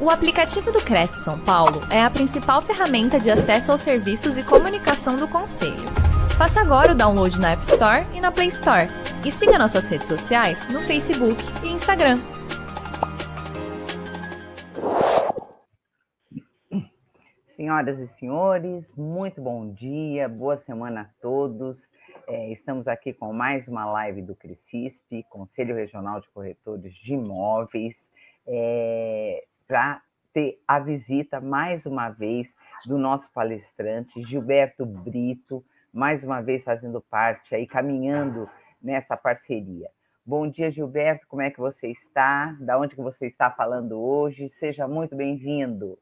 O aplicativo do Cresce São Paulo é a principal ferramenta de acesso aos serviços e comunicação do Conselho. Faça agora o download na App Store e na Play Store. E siga nossas redes sociais no Facebook e Instagram. Senhoras e senhores, muito bom dia, boa semana a todos. É, estamos aqui com mais uma live do Crescisp, Conselho Regional de Corretores de Imóveis. É, para ter a visita, mais uma vez, do nosso palestrante, Gilberto Brito, mais uma vez fazendo parte aí, caminhando nessa parceria. Bom dia, Gilberto, como é que você está? Da onde que você está falando hoje? Seja muito bem-vindo.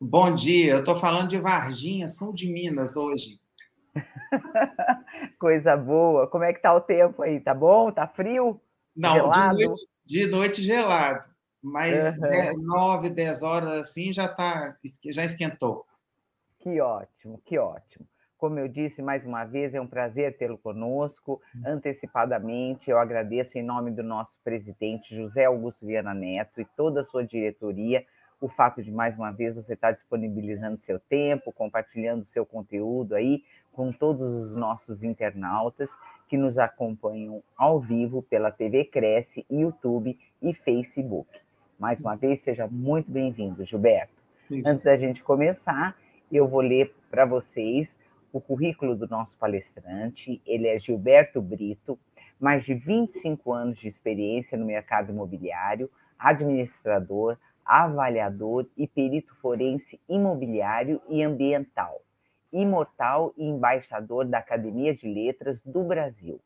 Bom dia, eu estou falando de Varginha, sul de Minas, hoje. Coisa boa. Como é que está o tempo aí? Tá bom? Tá frio? Não, gelado? De, noite, de noite gelado. Mas uhum. 9, 10 horas assim já tá, já esquentou. Que ótimo, que ótimo. Como eu disse mais uma vez, é um prazer tê-lo conosco. Hum. Antecipadamente, eu agradeço em nome do nosso presidente José Augusto Viana Neto e toda a sua diretoria o fato de mais uma vez você estar disponibilizando seu tempo, compartilhando seu conteúdo aí com todos os nossos internautas que nos acompanham ao vivo pela TV Cresce, YouTube e Facebook. Mais uma vez, seja muito bem-vindo, Gilberto. Isso. Antes da gente começar, eu vou ler para vocês o currículo do nosso palestrante. Ele é Gilberto Brito, mais de 25 anos de experiência no mercado imobiliário, administrador, avaliador e perito forense imobiliário e ambiental, imortal e embaixador da Academia de Letras do Brasil,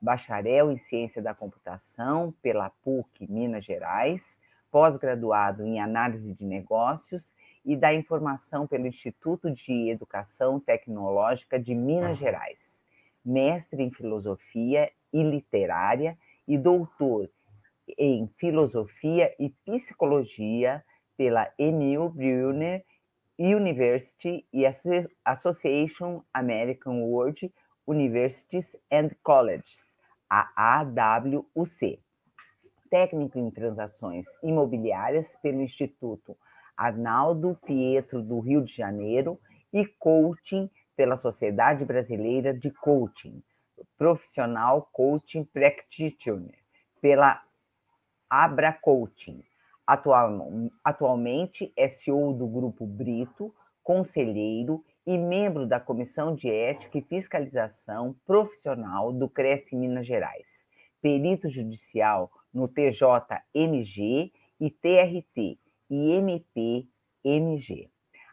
bacharel em Ciência da Computação pela PUC Minas Gerais, pós-graduado em análise de negócios e da informação pelo Instituto de Educação Tecnológica de Minas Gerais, mestre em filosofia e literária e doutor em filosofia e psicologia pela Emil Brunner University e Association American World Universities and Colleges, a AWUC técnico em transações imobiliárias pelo Instituto Arnaldo Pietro do Rio de Janeiro e coaching pela Sociedade Brasileira de Coaching, profissional coaching practitioner pela Abra Coaching. Atual, atualmente é CEO do Grupo Brito, conselheiro e membro da Comissão de Ética e Fiscalização Profissional do Cresce Minas Gerais, perito judicial no TJMG e TRT e MPMG.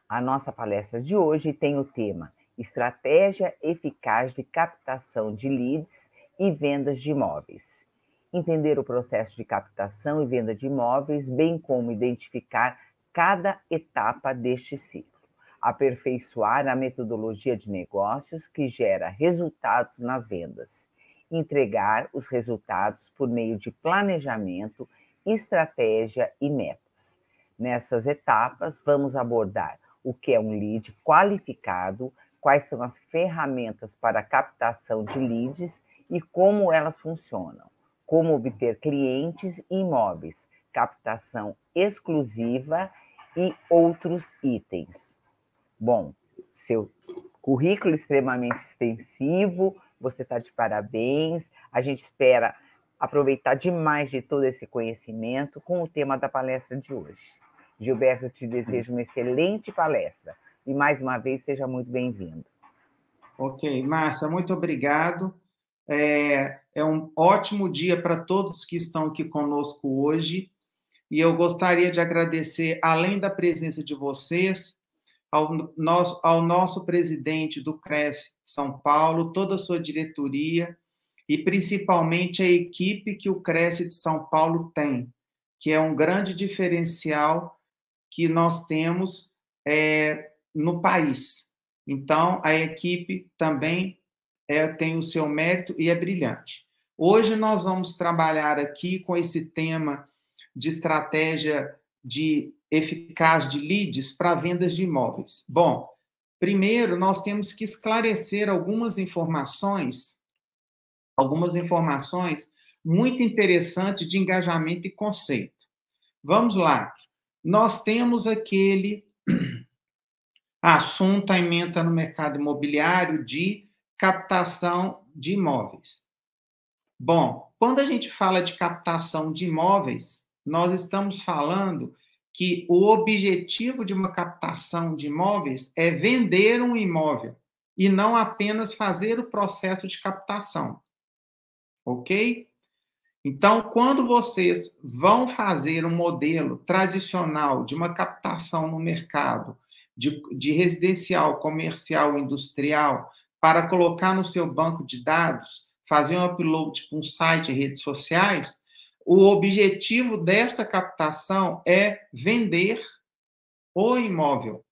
A nossa palestra de hoje tem o tema Estratégia eficaz de captação de leads e vendas de imóveis. Entender o processo de captação e venda de imóveis, bem como identificar cada etapa deste ciclo. Aperfeiçoar a metodologia de negócios que gera resultados nas vendas entregar os resultados por meio de planejamento, estratégia e metas. Nessas etapas, vamos abordar o que é um lead qualificado, quais são as ferramentas para captação de leads e como elas funcionam, como obter clientes e imóveis, captação exclusiva e outros itens. Bom, seu currículo extremamente extensivo, você está de parabéns. A gente espera aproveitar demais de todo esse conhecimento com o tema da palestra de hoje. Gilberto, te desejo uma excelente palestra e mais uma vez seja muito bem-vindo. Ok, Márcia, muito obrigado. É, é um ótimo dia para todos que estão aqui conosco hoje. E eu gostaria de agradecer, além da presença de vocês, ao nosso, ao nosso presidente do CRES São Paulo, toda a sua diretoria e principalmente a equipe que o CRES de São Paulo tem, que é um grande diferencial que nós temos é, no país. Então, a equipe também é, tem o seu mérito e é brilhante. Hoje nós vamos trabalhar aqui com esse tema de estratégia de eficaz de leads para vendas de imóveis? Bom, primeiro nós temos que esclarecer algumas informações, algumas informações muito interessantes de engajamento e conceito. Vamos lá. nós temos aquele assunto, a emenda no mercado imobiliário de captação de imóveis. Bom, quando a gente fala de captação de imóveis, nós estamos falando que o objetivo de uma captação de imóveis é vender um imóvel e não apenas fazer o processo de captação. Ok? Então, quando vocês vão fazer um modelo tradicional de uma captação no mercado, de, de residencial, comercial, industrial, para colocar no seu banco de dados, fazer um upload para um site e redes sociais, o objetivo desta captação é vender o imóvel.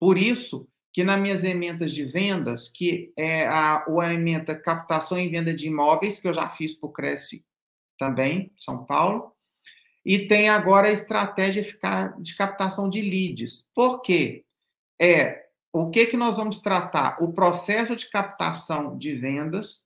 Por isso que nas minhas emendas de vendas, que é a, a emenda captação e venda de imóveis, que eu já fiz para o Cresce também, São Paulo, e tem agora a estratégia de captação de leads. Por quê? É o que, que nós vamos tratar? O processo de captação de vendas,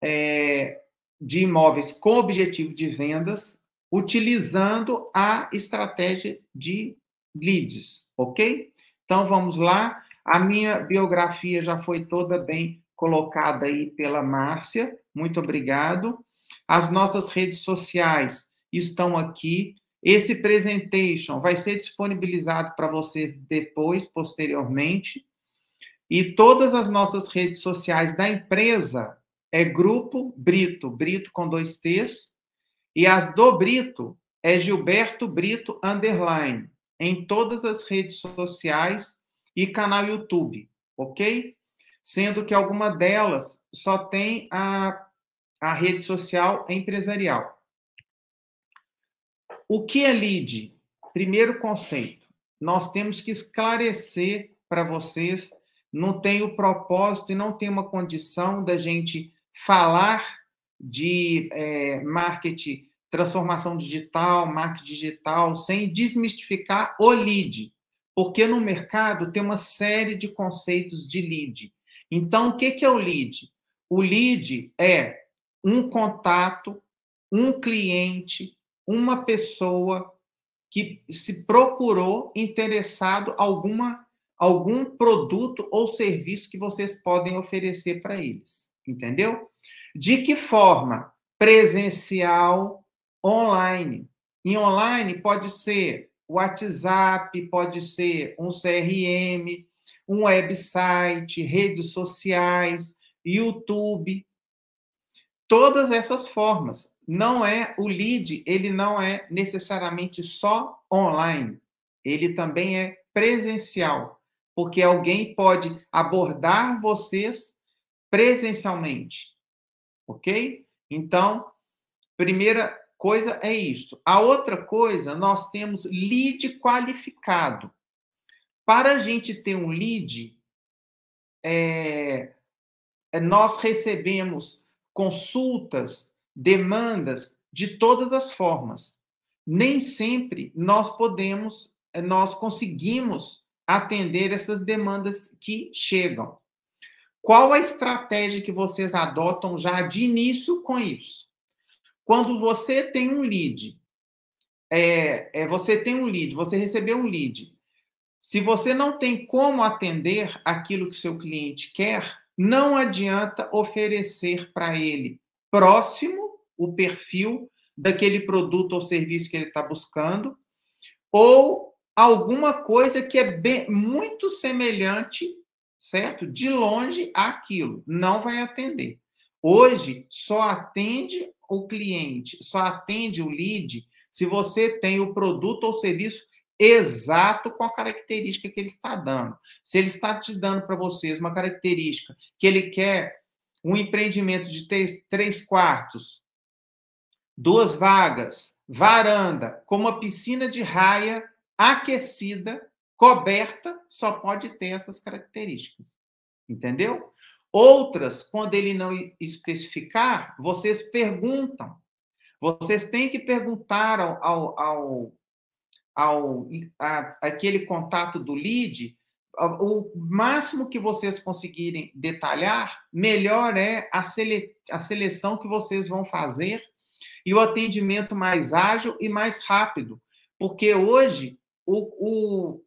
é, de imóveis com objetivo de vendas, utilizando a estratégia de leads, ok? Então vamos lá. A minha biografia já foi toda bem colocada aí pela Márcia. Muito obrigado. As nossas redes sociais estão aqui. Esse presentation vai ser disponibilizado para vocês depois, posteriormente. E todas as nossas redes sociais da empresa é Grupo Brito, Brito com dois T's, e as do Brito é Gilberto Brito Underline, em todas as redes sociais e canal YouTube, ok? Sendo que alguma delas só tem a, a rede social empresarial. O que é lead? Primeiro conceito, nós temos que esclarecer para vocês, não tem o propósito e não tem uma condição da gente falar de é, marketing, transformação digital, marketing digital, sem desmistificar o lead, porque no mercado tem uma série de conceitos de lead. Então, o que é o lead? O lead é um contato, um cliente, uma pessoa que se procurou interessado alguma algum produto ou serviço que vocês podem oferecer para eles, entendeu? De que forma? Presencial, online. Em online pode ser WhatsApp, pode ser um CRM, um website, redes sociais, YouTube. Todas essas formas. Não é o lead, ele não é necessariamente só online. Ele também é presencial, porque alguém pode abordar vocês presencialmente. Ok? Então, primeira coisa é isto. A outra coisa, nós temos lead qualificado. Para a gente ter um lead, é, é, nós recebemos consultas, demandas de todas as formas. Nem sempre nós podemos, nós conseguimos atender essas demandas que chegam. Qual a estratégia que vocês adotam já de início com isso? Quando você tem um lead, é, é, você tem um lead, você recebeu um lead. Se você não tem como atender aquilo que seu cliente quer, não adianta oferecer para ele próximo o perfil daquele produto ou serviço que ele está buscando, ou alguma coisa que é bem, muito semelhante certo? De longe aquilo, não vai atender. Hoje só atende o cliente, só atende o lead se você tem o produto ou serviço exato com a característica que ele está dando. Se ele está te dando para vocês uma característica que ele quer um empreendimento de três, três quartos, duas vagas, varanda, com uma piscina de raia aquecida, Coberta só pode ter essas características. Entendeu? Outras, quando ele não especificar, vocês perguntam. Vocês têm que perguntar ao, ao, ao, ao a, aquele contato do lead o máximo que vocês conseguirem detalhar, melhor é a, sele, a seleção que vocês vão fazer e o atendimento mais ágil e mais rápido, Porque hoje o, o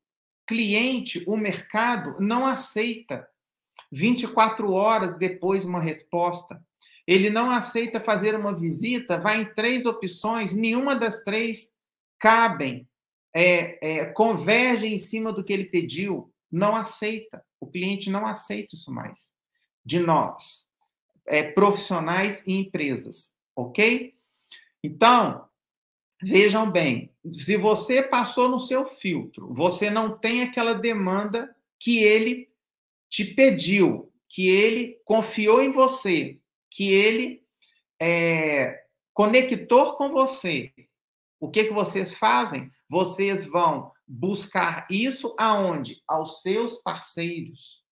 cliente, o mercado, não aceita 24 horas depois uma resposta. Ele não aceita fazer uma visita, vai em três opções, nenhuma das três cabem, é, é, converge em cima do que ele pediu, não aceita. O cliente não aceita isso mais de nós, é, profissionais e empresas, ok? Então, vejam bem, se você passou no seu filtro, você não tem aquela demanda que ele te pediu, que ele confiou em você, que ele é, conectou com você. O que, que vocês fazem? Vocês vão buscar isso aonde? Aos seus parceiros.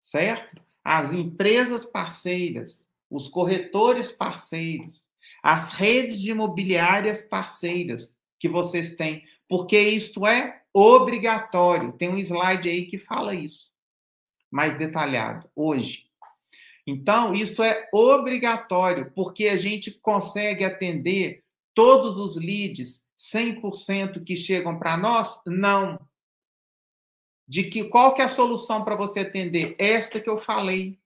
Certo? As empresas parceiras, os corretores parceiros, as redes de imobiliárias parceiras que vocês têm, porque isto é obrigatório. Tem um slide aí que fala isso, mais detalhado, hoje. Então, isso é obrigatório, porque a gente consegue atender todos os leads 100% que chegam para nós? Não. De que qual que é a solução para você atender? Esta que eu falei.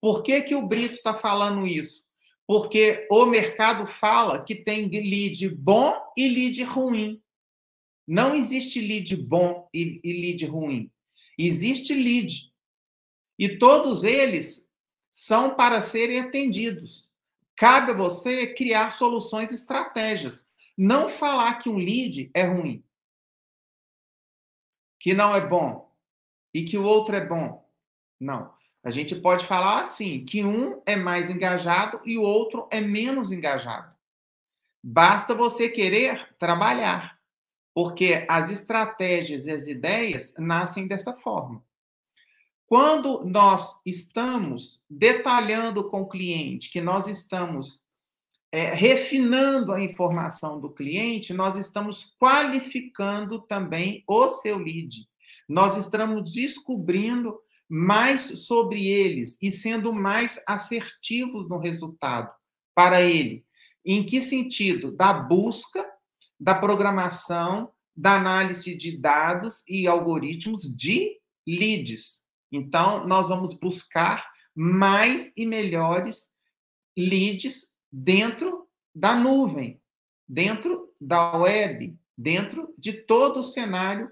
Por que, que o Brito está falando isso? Porque o mercado fala que tem lead bom e lead ruim. Não existe lead bom e, lead ruim. Existe lead. E todos eles são para serem atendidos. Cabe a você criar soluções estratégias. Não falar que um lead é ruim, que não é bom e que o outro é bom. Não. A gente pode falar assim, que um é mais engajado e o outro é menos engajado. Basta você querer trabalhar, porque as estratégias e as ideias nascem dessa forma. Quando nós estamos detalhando com o cliente, que nós estamos é, refinando a informação do cliente, nós estamos qualificando também o seu lead. Nós estamos descobrindo mais sobre eles e sendo mais assertivos no resultado para ele. Em que sentido? Da busca, da programação, da análise de dados e algoritmos de leads. Então, nós vamos buscar mais e melhores leads dentro da nuvem, dentro da web, dentro de todo o cenário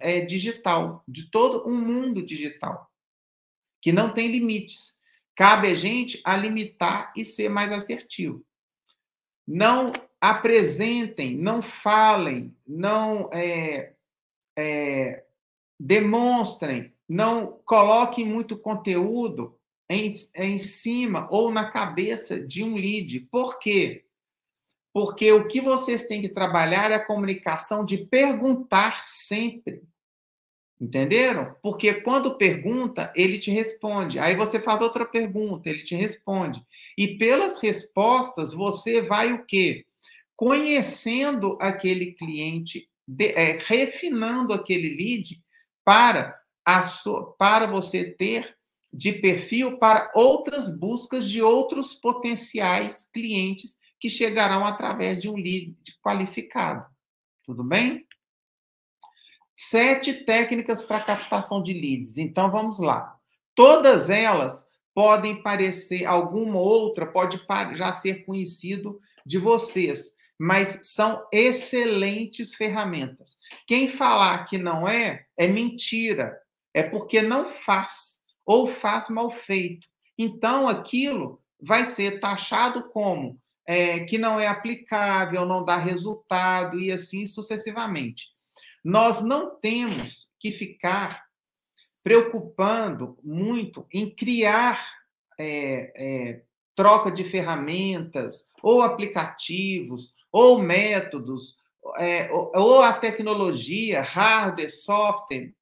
é, digital, de todo um mundo digital, que não tem limites. Cabe a gente a limitar e ser mais assertivo. Não apresentem, não falem, não é, é, demonstrem, não coloquem muito conteúdo em, em cima ou na cabeça de um lead. Por quê? Porque o que vocês têm que trabalhar é a comunicação de perguntar sempre. Entenderam? Porque quando pergunta, ele te responde. Aí você faz outra pergunta, ele te responde. E pelas respostas, você vai o quê? Conhecendo aquele cliente, de, é, refinando aquele lead para, a sua, para você ter de perfil para outras buscas de outros potenciais clientes que chegarão através de um lead qualificado. Tudo bem? Sete técnicas para captação de leads. Então vamos lá. Todas elas podem parecer, alguma outra pode já ser conhecido de vocês, mas são excelentes ferramentas. Quem falar que não é, é mentira. É porque não faz, ou faz mal feito. Então aquilo vai ser taxado como é, que não é aplicável, não dá resultado e assim sucessivamente. Nós não temos que ficar preocupando muito em criar é, é, troca de ferramentas, ou aplicativos, ou métodos, é, ou, ou a tecnologia, hardware, software.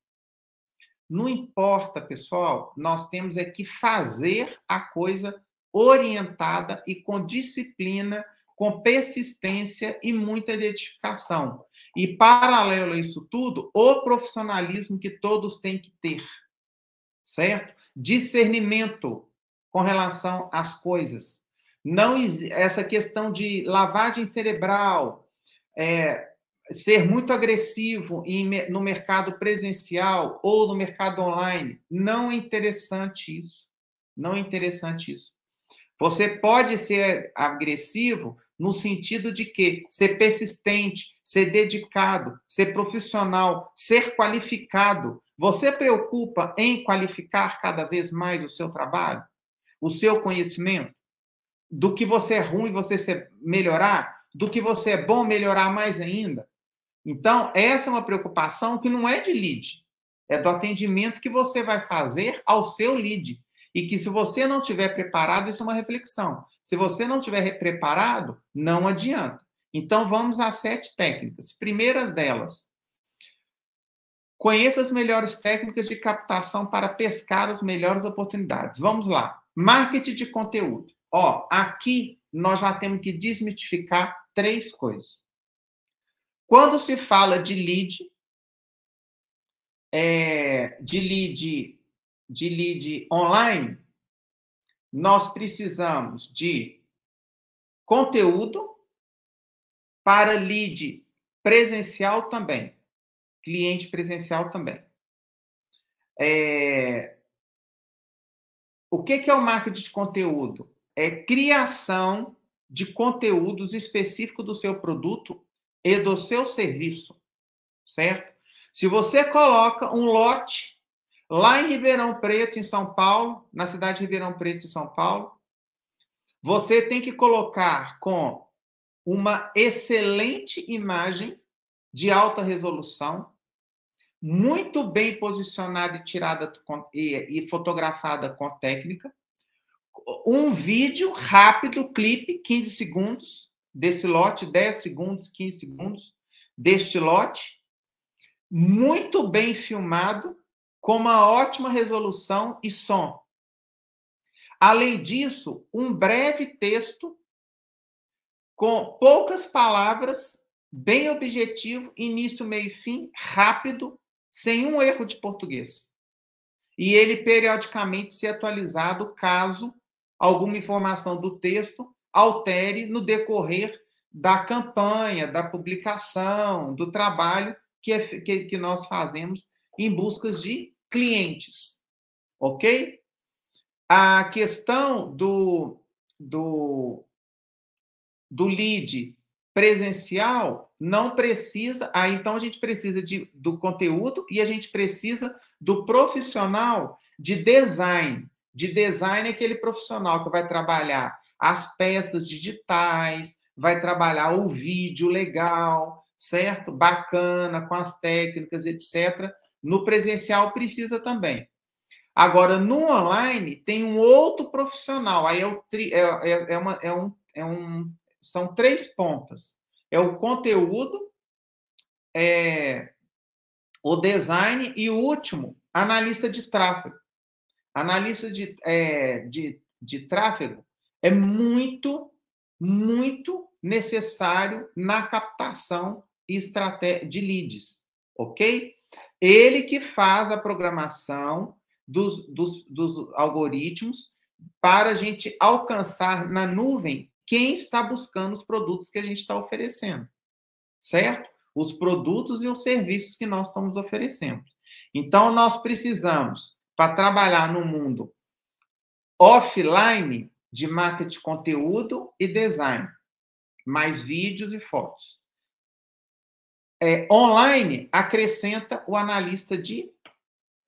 Não importa, pessoal, nós temos é que fazer a coisa orientada e com disciplina, com persistência e muita dedicação. E, paralelo a isso tudo, o profissionalismo que todos têm que ter, certo? Discernimento com relação às coisas. Não essa questão de lavagem cerebral, é, ser muito agressivo em, no mercado presencial ou no mercado online. Não é interessante isso. Não é interessante isso. Você pode ser agressivo no sentido de que ser persistente, ser dedicado, ser profissional, ser qualificado. Você preocupa em qualificar cada vez mais o seu trabalho, o seu conhecimento? Do que você é ruim, você melhorar? Do que você é bom, melhorar mais ainda? Então, essa é uma preocupação que não é de lead, é do atendimento que você vai fazer ao seu lead. E que se você não tiver preparado, isso é uma reflexão. Se você não tiver preparado, não adianta. Então, vamos às sete técnicas. Primeira delas, conheça as melhores técnicas de captação para pescar as melhores oportunidades. Vamos lá. Marketing de conteúdo. Ó, aqui nós já temos que desmitificar três coisas. Quando se fala de lead, é, de lead, de lead online, nós precisamos de conteúdo para lead presencial também, cliente presencial também. É... O que é o marketing de conteúdo? É criação de conteúdos específicos do seu produto e do seu serviço, certo? Se você coloca um lote lá em Ribeirão Preto, em São Paulo, na cidade de Ribeirão Preto, em São Paulo, você tem que colocar com uma excelente imagem de alta resolução, muito bem posicionada e tirada e, e fotografada com técnica, um vídeo rápido, clipe, 15 segundos, desse lote, 10 segundos, 15 segundos deste lote, muito bem filmado, com uma ótima resolução e som. Além disso, um breve texto com poucas palavras, bem objetivo, início, meio e fim, rápido, sem um erro de português. E ele periodicamente ser atualizado caso alguma informação do texto altere no decorrer da campanha, da publicação, do trabalho que, é, que, que nós fazemos em busca de clientes. Ok? A questão do, do, do lead presencial não precisa. Ah, então a gente precisa de, do conteúdo e a gente precisa do profissional de design. De design é aquele profissional que vai trabalhar as peças digitais, vai trabalhar o vídeo legal, certo? Bacana, com as técnicas, etc. No presencial precisa também. Agora, no online, tem um outro profissional. Aí é, o tri, é, é, é, uma, é, um, é um. São três pontas. É o conteúdo, é, o design e o último, analista de tráfego. Analista de, é, de, de tráfego é muito, muito necessário na captação de leads, ok? Ele que faz a programação dos, dos, dos algoritmos para a gente alcançar na nuvem quem está buscando os produtos que a gente está oferecendo, certo? Os produtos e os serviços que nós estamos oferecendo. Então, nós precisamos, para trabalhar no mundo offline, de marketing conteúdo e design, mais vídeos e fotos. É, online acrescenta o analista de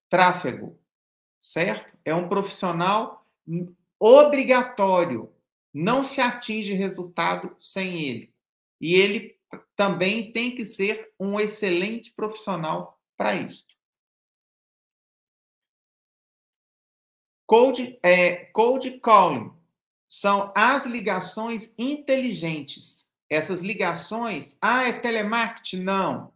tráfego, certo? É um profissional obrigatório, não se atinge resultado sem ele. E ele também tem que ser um excelente profissional para isso. Code, é, code calling são as ligações inteligentes. Essas ligações, ah, é telemarketing? Não.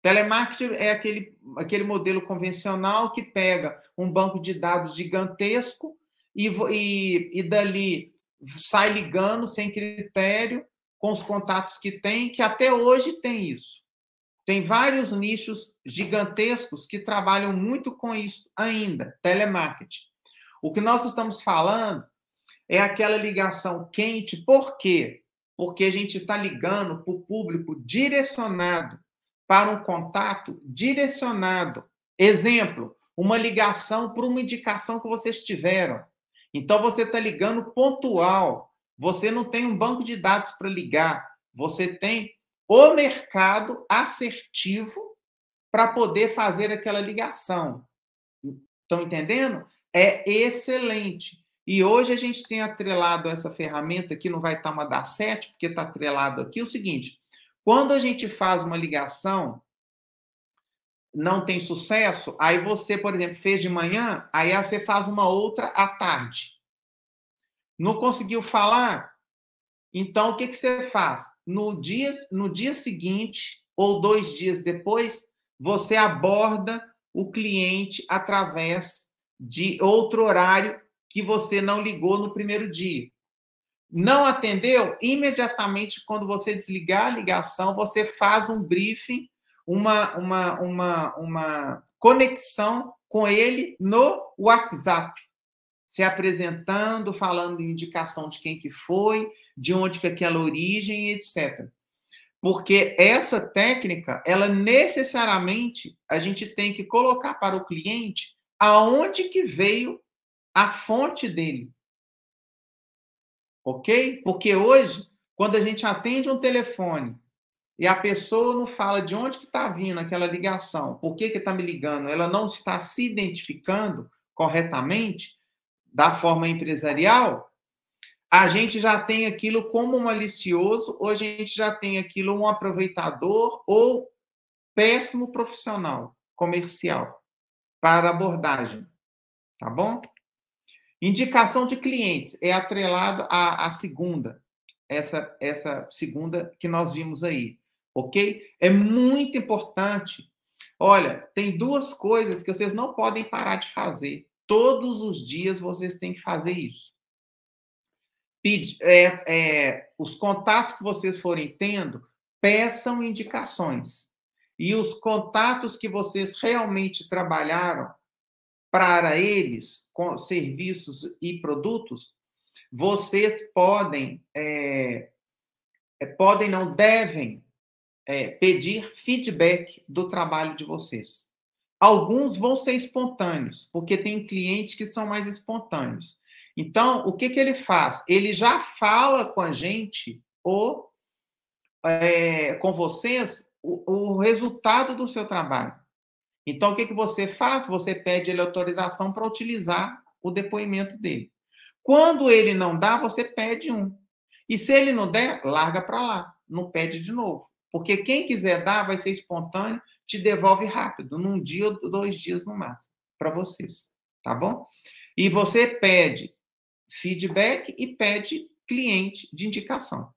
Telemarketing é aquele, aquele modelo convencional que pega um banco de dados gigantesco e, e, e dali sai ligando sem critério com os contatos que tem, que até hoje tem isso. Tem vários nichos gigantescos que trabalham muito com isso ainda, telemarketing. O que nós estamos falando é aquela ligação quente, por quê? Porque a gente está ligando para o público direcionado, para um contato direcionado. Exemplo, uma ligação para uma indicação que vocês tiveram. Então, você está ligando pontual. Você não tem um banco de dados para ligar. Você tem o mercado assertivo para poder fazer aquela ligação. Estão entendendo? É excelente. E hoje a gente tem atrelado essa ferramenta aqui, não vai estar uma da sete, porque está atrelado aqui, o seguinte: quando a gente faz uma ligação, não tem sucesso, aí você, por exemplo, fez de manhã, aí você faz uma outra à tarde. Não conseguiu falar? Então, o que, que você faz? No dia, no dia seguinte, ou dois dias depois, você aborda o cliente através de outro horário que você não ligou no primeiro dia. Não atendeu? Imediatamente, quando você desligar a ligação, você faz um briefing, uma, uma, uma, uma conexão com ele no WhatsApp, se apresentando, falando de indicação de quem que foi, de onde que é aquela origem, etc. Porque essa técnica, ela necessariamente a gente tem que colocar para o cliente aonde que veio a fonte dele. Ok? Porque hoje, quando a gente atende um telefone e a pessoa não fala de onde que está vindo aquela ligação, por que está me ligando, ela não está se identificando corretamente da forma empresarial, a gente já tem aquilo como malicioso, ou a gente já tem aquilo um aproveitador ou péssimo profissional comercial para abordagem, tá bom? Indicação de clientes é atrelado à, à segunda, essa, essa segunda que nós vimos aí, ok? É muito importante. Olha, tem duas coisas que vocês não podem parar de fazer. Todos os dias vocês têm que fazer isso. é, é, os contatos que vocês forem tendo, peçam indicações. E os contatos que vocês realmente trabalharam, para eles, com serviços e produtos, vocês podem, é, é, podem não devem é, pedir feedback do trabalho de vocês. Alguns vão ser espontâneos, porque tem clientes que são mais espontâneos. Então, o que, que ele faz? Ele já fala com a gente ou é, com vocês o, o resultado do seu trabalho. Então, o que, que você faz? Você pede ele autorização para utilizar o depoimento dele. Quando ele não dá, você pede um. E se ele não der, larga para lá, não pede de novo. Porque quem quiser dar vai ser espontâneo, te devolve rápido, num dia ou dois dias no máximo, para vocês. Tá bom? E você pede feedback e pede cliente de indicação.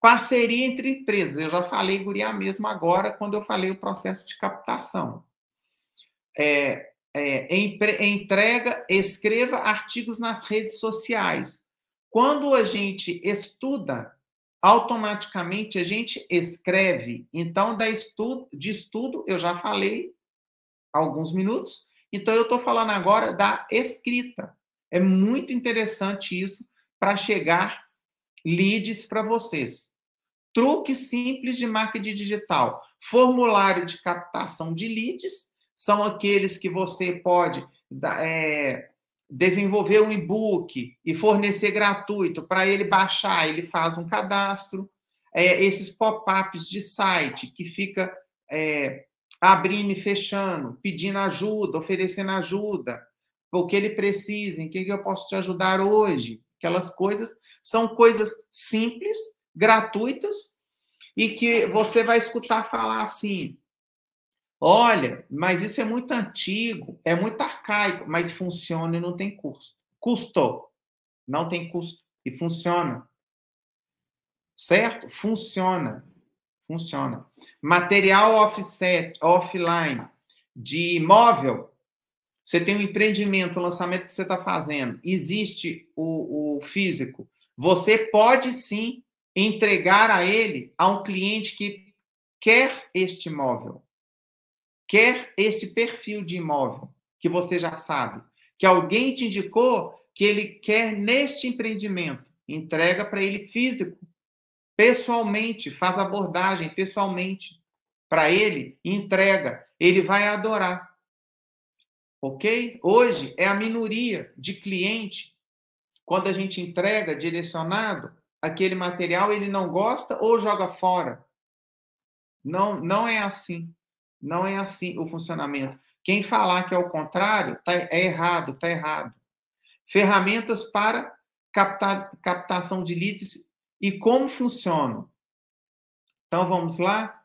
Parceria entre empresas. Eu já falei Guria mesmo agora, quando eu falei o processo de captação. É, é, entrega, escreva artigos nas redes sociais. Quando a gente estuda, automaticamente a gente escreve. Então, da estudo, de estudo, eu já falei alguns minutos. Então, eu estou falando agora da escrita. É muito interessante isso para chegar leads para vocês. Truque simples de marketing digital. Formulário de captação de leads são aqueles que você pode é, desenvolver um e-book e fornecer gratuito para ele baixar, ele faz um cadastro. É, esses pop-ups de site que fica é, abrindo e fechando, pedindo ajuda, oferecendo ajuda, o que ele precisa, em que eu posso te ajudar hoje. Aquelas coisas são coisas simples, gratuitas, e que você vai escutar falar assim: olha, mas isso é muito antigo, é muito arcaico, mas funciona e não tem custo. Custou, não tem custo, e funciona. Certo? Funciona. Funciona. Material offset, offline, de imóvel, você tem um empreendimento, um lançamento que você está fazendo, existe o, o físico, você pode sim entregar a ele a um cliente que quer este imóvel, quer esse perfil de imóvel, que você já sabe, que alguém te indicou que ele quer neste empreendimento, entrega para ele físico pessoalmente, faz abordagem pessoalmente para ele, entrega, ele vai adorar. Ok? Hoje é a minoria de cliente, quando a gente entrega direcionado, aquele material ele não gosta ou joga fora. Não, não é assim. Não é assim o funcionamento. Quem falar que é o contrário, tá, é errado, está errado. Ferramentas para captar, captação de leads e como funcionam. Então vamos lá.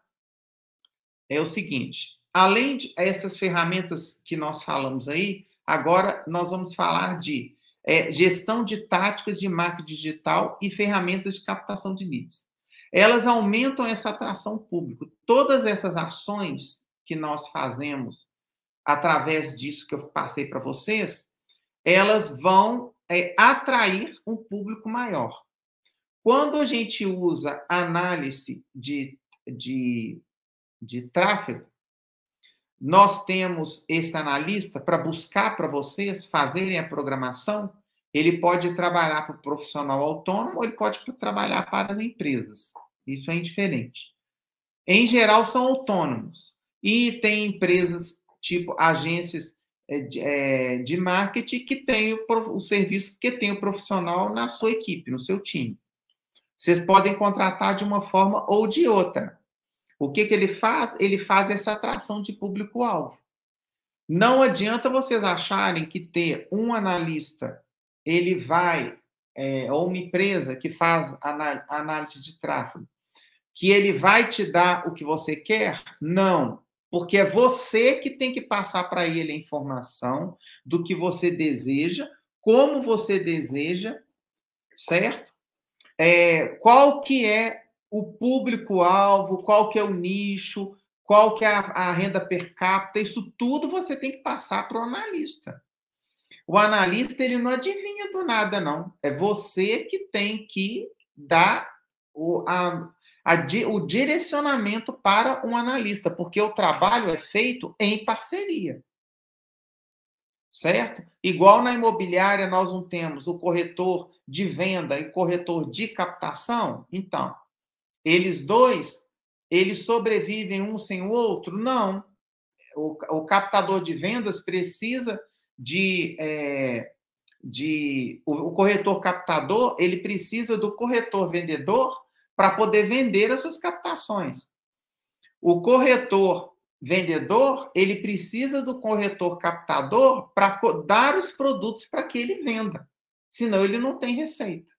É o seguinte: além de ferramentas que nós falamos aí, agora nós vamos falar de é, gestão de táticas de marketing digital e ferramentas de captação de leads. Elas aumentam essa atração pública. Todas essas ações que nós fazemos através disso que eu passei para vocês, elas vão é, atrair um público maior. Quando a gente usa análise de, de, de tráfego, nós temos esse analista para buscar para vocês fazerem a programação. Ele pode trabalhar para o profissional autônomo ou ele pode trabalhar para as empresas. Isso é indiferente. Em geral, são autônomos. E tem empresas tipo agências é, de marketing que tem o, o serviço, que tem o profissional na sua equipe, no seu time. Vocês podem contratar de uma forma ou de outra. O que, que ele faz? Ele faz essa atração de público-alvo. Não adianta vocês acharem que ter um analista, ele vai, é, ou uma empresa que faz análise de tráfego, que ele vai te dar o que você quer? Não, porque é você que tem que passar para ele a informação do que você deseja, como você deseja, certo? É, qual que é o público-alvo, qual que é o nicho, qual que é a, a, renda per capita, isso tudo você tem que passar para o analista. O analista, ele não adivinha do nada, não. É você que tem que dar o, a, a, o direcionamento para um analista, porque o trabalho é feito em parceria. Certo? Igual na imobiliária, nós não temos o corretor de venda e corretor de captação. Então, eles dois, eles sobrevivem um sem o outro? Não. O, o captador de vendas precisa de, é, de o, o corretor captador, ele precisa do corretor vendedor para poder vender as suas captações. O corretor vendedor, ele precisa do corretor captador para dar os produtos para que ele venda. Senão ele não tem receita.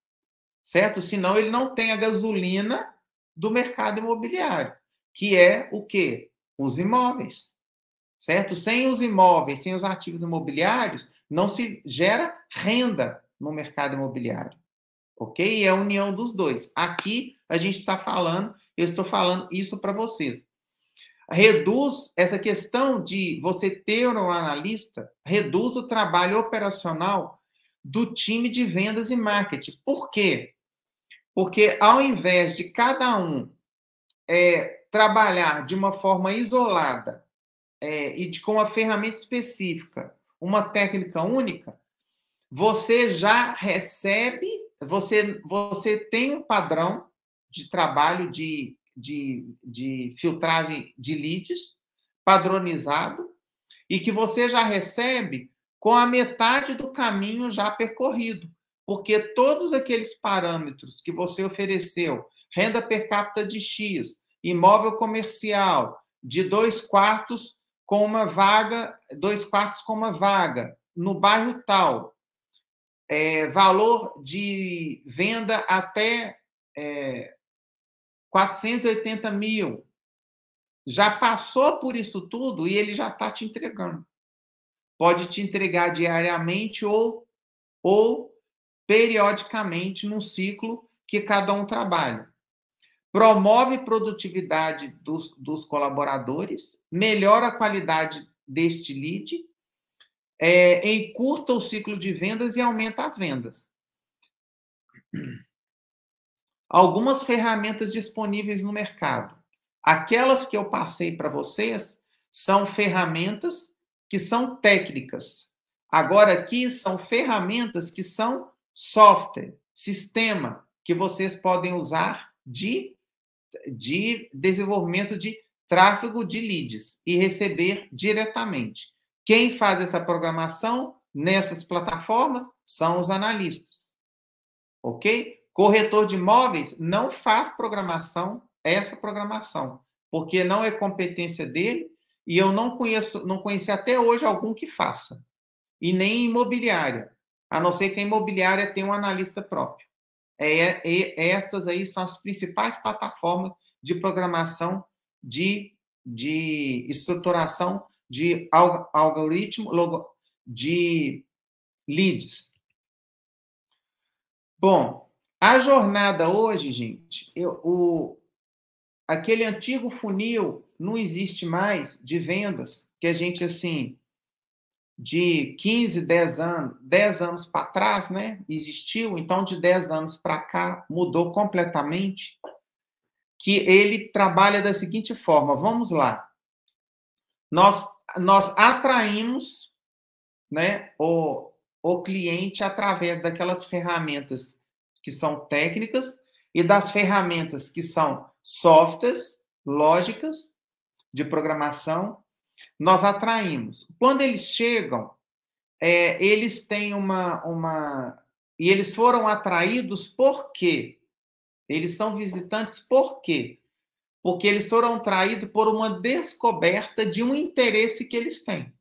Certo? Senão ele não tem a gasolina do mercado imobiliário, que é o quê? Os imóveis. Certo? Sem os imóveis, sem os ativos imobiliários, não se gera renda no mercado imobiliário. Ok? É a união dos dois. Aqui a gente está falando, eu estou falando isso para vocês. Reduz essa questão de você ter um analista, reduz o trabalho operacional do time de vendas e marketing. Por quê? Porque ao invés de cada um é, trabalhar de uma forma isolada é, e de, com uma ferramenta específica, uma técnica única, você já recebe, você, você tem um padrão de trabalho de, de, de filtragem de leads padronizado e que você já recebe com a metade do caminho já percorrido porque todos aqueles parâmetros que você ofereceu, renda per capita de X, imóvel comercial, de dois quartos com uma vaga, dois quartos com uma vaga, no bairro tal, é, valor de venda até é, 480 mil, já passou por isso tudo e ele já está te entregando. Pode te entregar diariamente ou, ou periodicamente num ciclo que cada um trabalha. Promove produtividade dos, dos colaboradores, melhora a qualidade deste lead, é, encurta o ciclo de vendas e aumenta as vendas. Algumas ferramentas disponíveis no mercado. Aquelas que eu passei para vocês são ferramentas que são técnicas. Agora, aqui são ferramentas que são software, sistema que vocês podem usar de, de desenvolvimento de tráfego de leads e receber diretamente. Quem faz essa programação nessas plataformas são os analistas. Ok? Corretor de imóveis não faz programação, essa programação, porque não é competência dele e eu não conheço, não conheci até hoje algum que faça. E nem imobiliária, a não ser que a imobiliária tenha um analista próprio. É, é, estas aí são as principais plataformas de programação de, de estruturação de algoritmo de leads. Bom, a jornada hoje, gente, eu, o, aquele antigo funil não existe mais de vendas que a gente assim de 15, 10 anos, 10 anos para trás, né, existiu, então de 10 anos para cá mudou completamente, que ele trabalha da seguinte forma, vamos lá. Nós nós atraímos, né, o, o cliente através daquelas ferramentas que são técnicas e das ferramentas que são softwares, lógicas de programação nós atraímos. Quando eles chegam, é, eles têm uma, uma. E eles foram atraídos por quê? Eles são visitantes por quê? Porque eles foram atraídos por uma descoberta de um interesse que eles têm.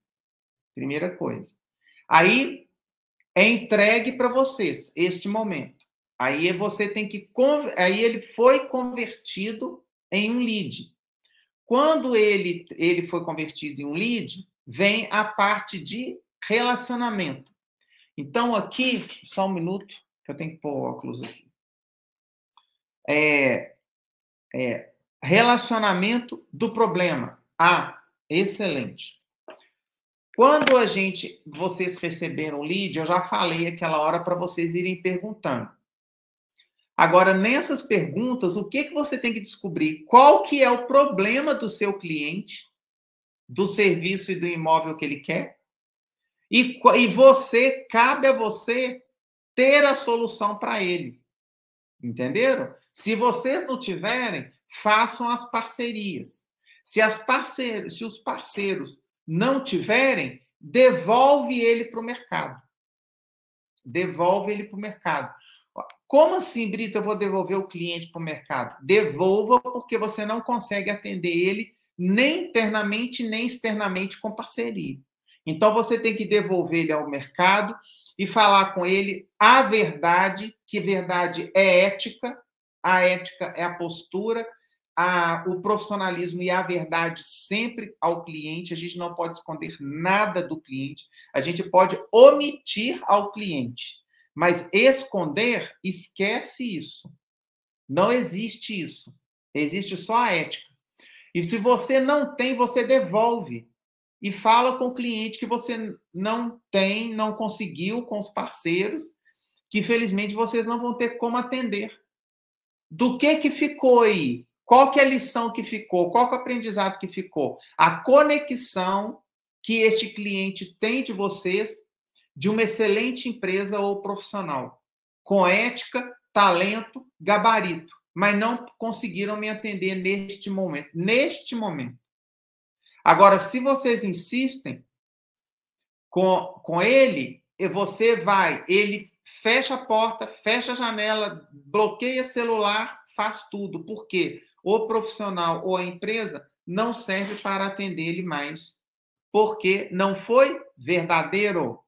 Primeira coisa. Aí é entregue para vocês este momento. Aí você tem que. Aí ele foi convertido em um lead. Quando ele, ele foi convertido em um lead, vem a parte de relacionamento. Então, aqui, só um minuto, que eu tenho que pôr óculos aqui. É, é, relacionamento do problema. Ah, excelente. Quando a gente, vocês receberam o lead, eu já falei aquela hora para vocês irem perguntando. Agora, nessas perguntas, o que, que você tem que descobrir? Qual que é o problema do seu cliente, do serviço e do imóvel que ele quer? E, e você, cabe a você ter a solução para ele. Entenderam? Se vocês não tiverem, façam as parcerias. Se, as parceiros, se os parceiros não tiverem, devolve ele para o mercado. Devolve ele para o mercado. Como assim, Brito, eu vou devolver o cliente para o mercado? Devolva porque você não consegue atender ele nem internamente nem externamente com parceria. Então você tem que devolver ele ao mercado e falar com ele a verdade, que verdade é ética, a ética é a postura, a, o profissionalismo e a verdade sempre ao cliente. A gente não pode esconder nada do cliente, a gente pode omitir ao cliente. Mas esconder, esquece isso. Não existe isso. Existe só a ética. E se você não tem, você devolve. E fala com o cliente que você não tem, não conseguiu com os parceiros, que felizmente vocês não vão ter como atender. Do que que ficou aí? Qual que é a lição que ficou? Qual que é o aprendizado que ficou? A conexão que este cliente tem de vocês de uma excelente empresa ou profissional, com ética, talento, gabarito, mas não conseguiram me atender neste momento. Neste momento. Agora, se vocês insistem com, com ele, você vai, ele fecha a porta, fecha a janela, bloqueia celular, faz tudo. Por quê? O profissional ou a empresa não serve para atender ele mais. Porque não foi verdadeiro.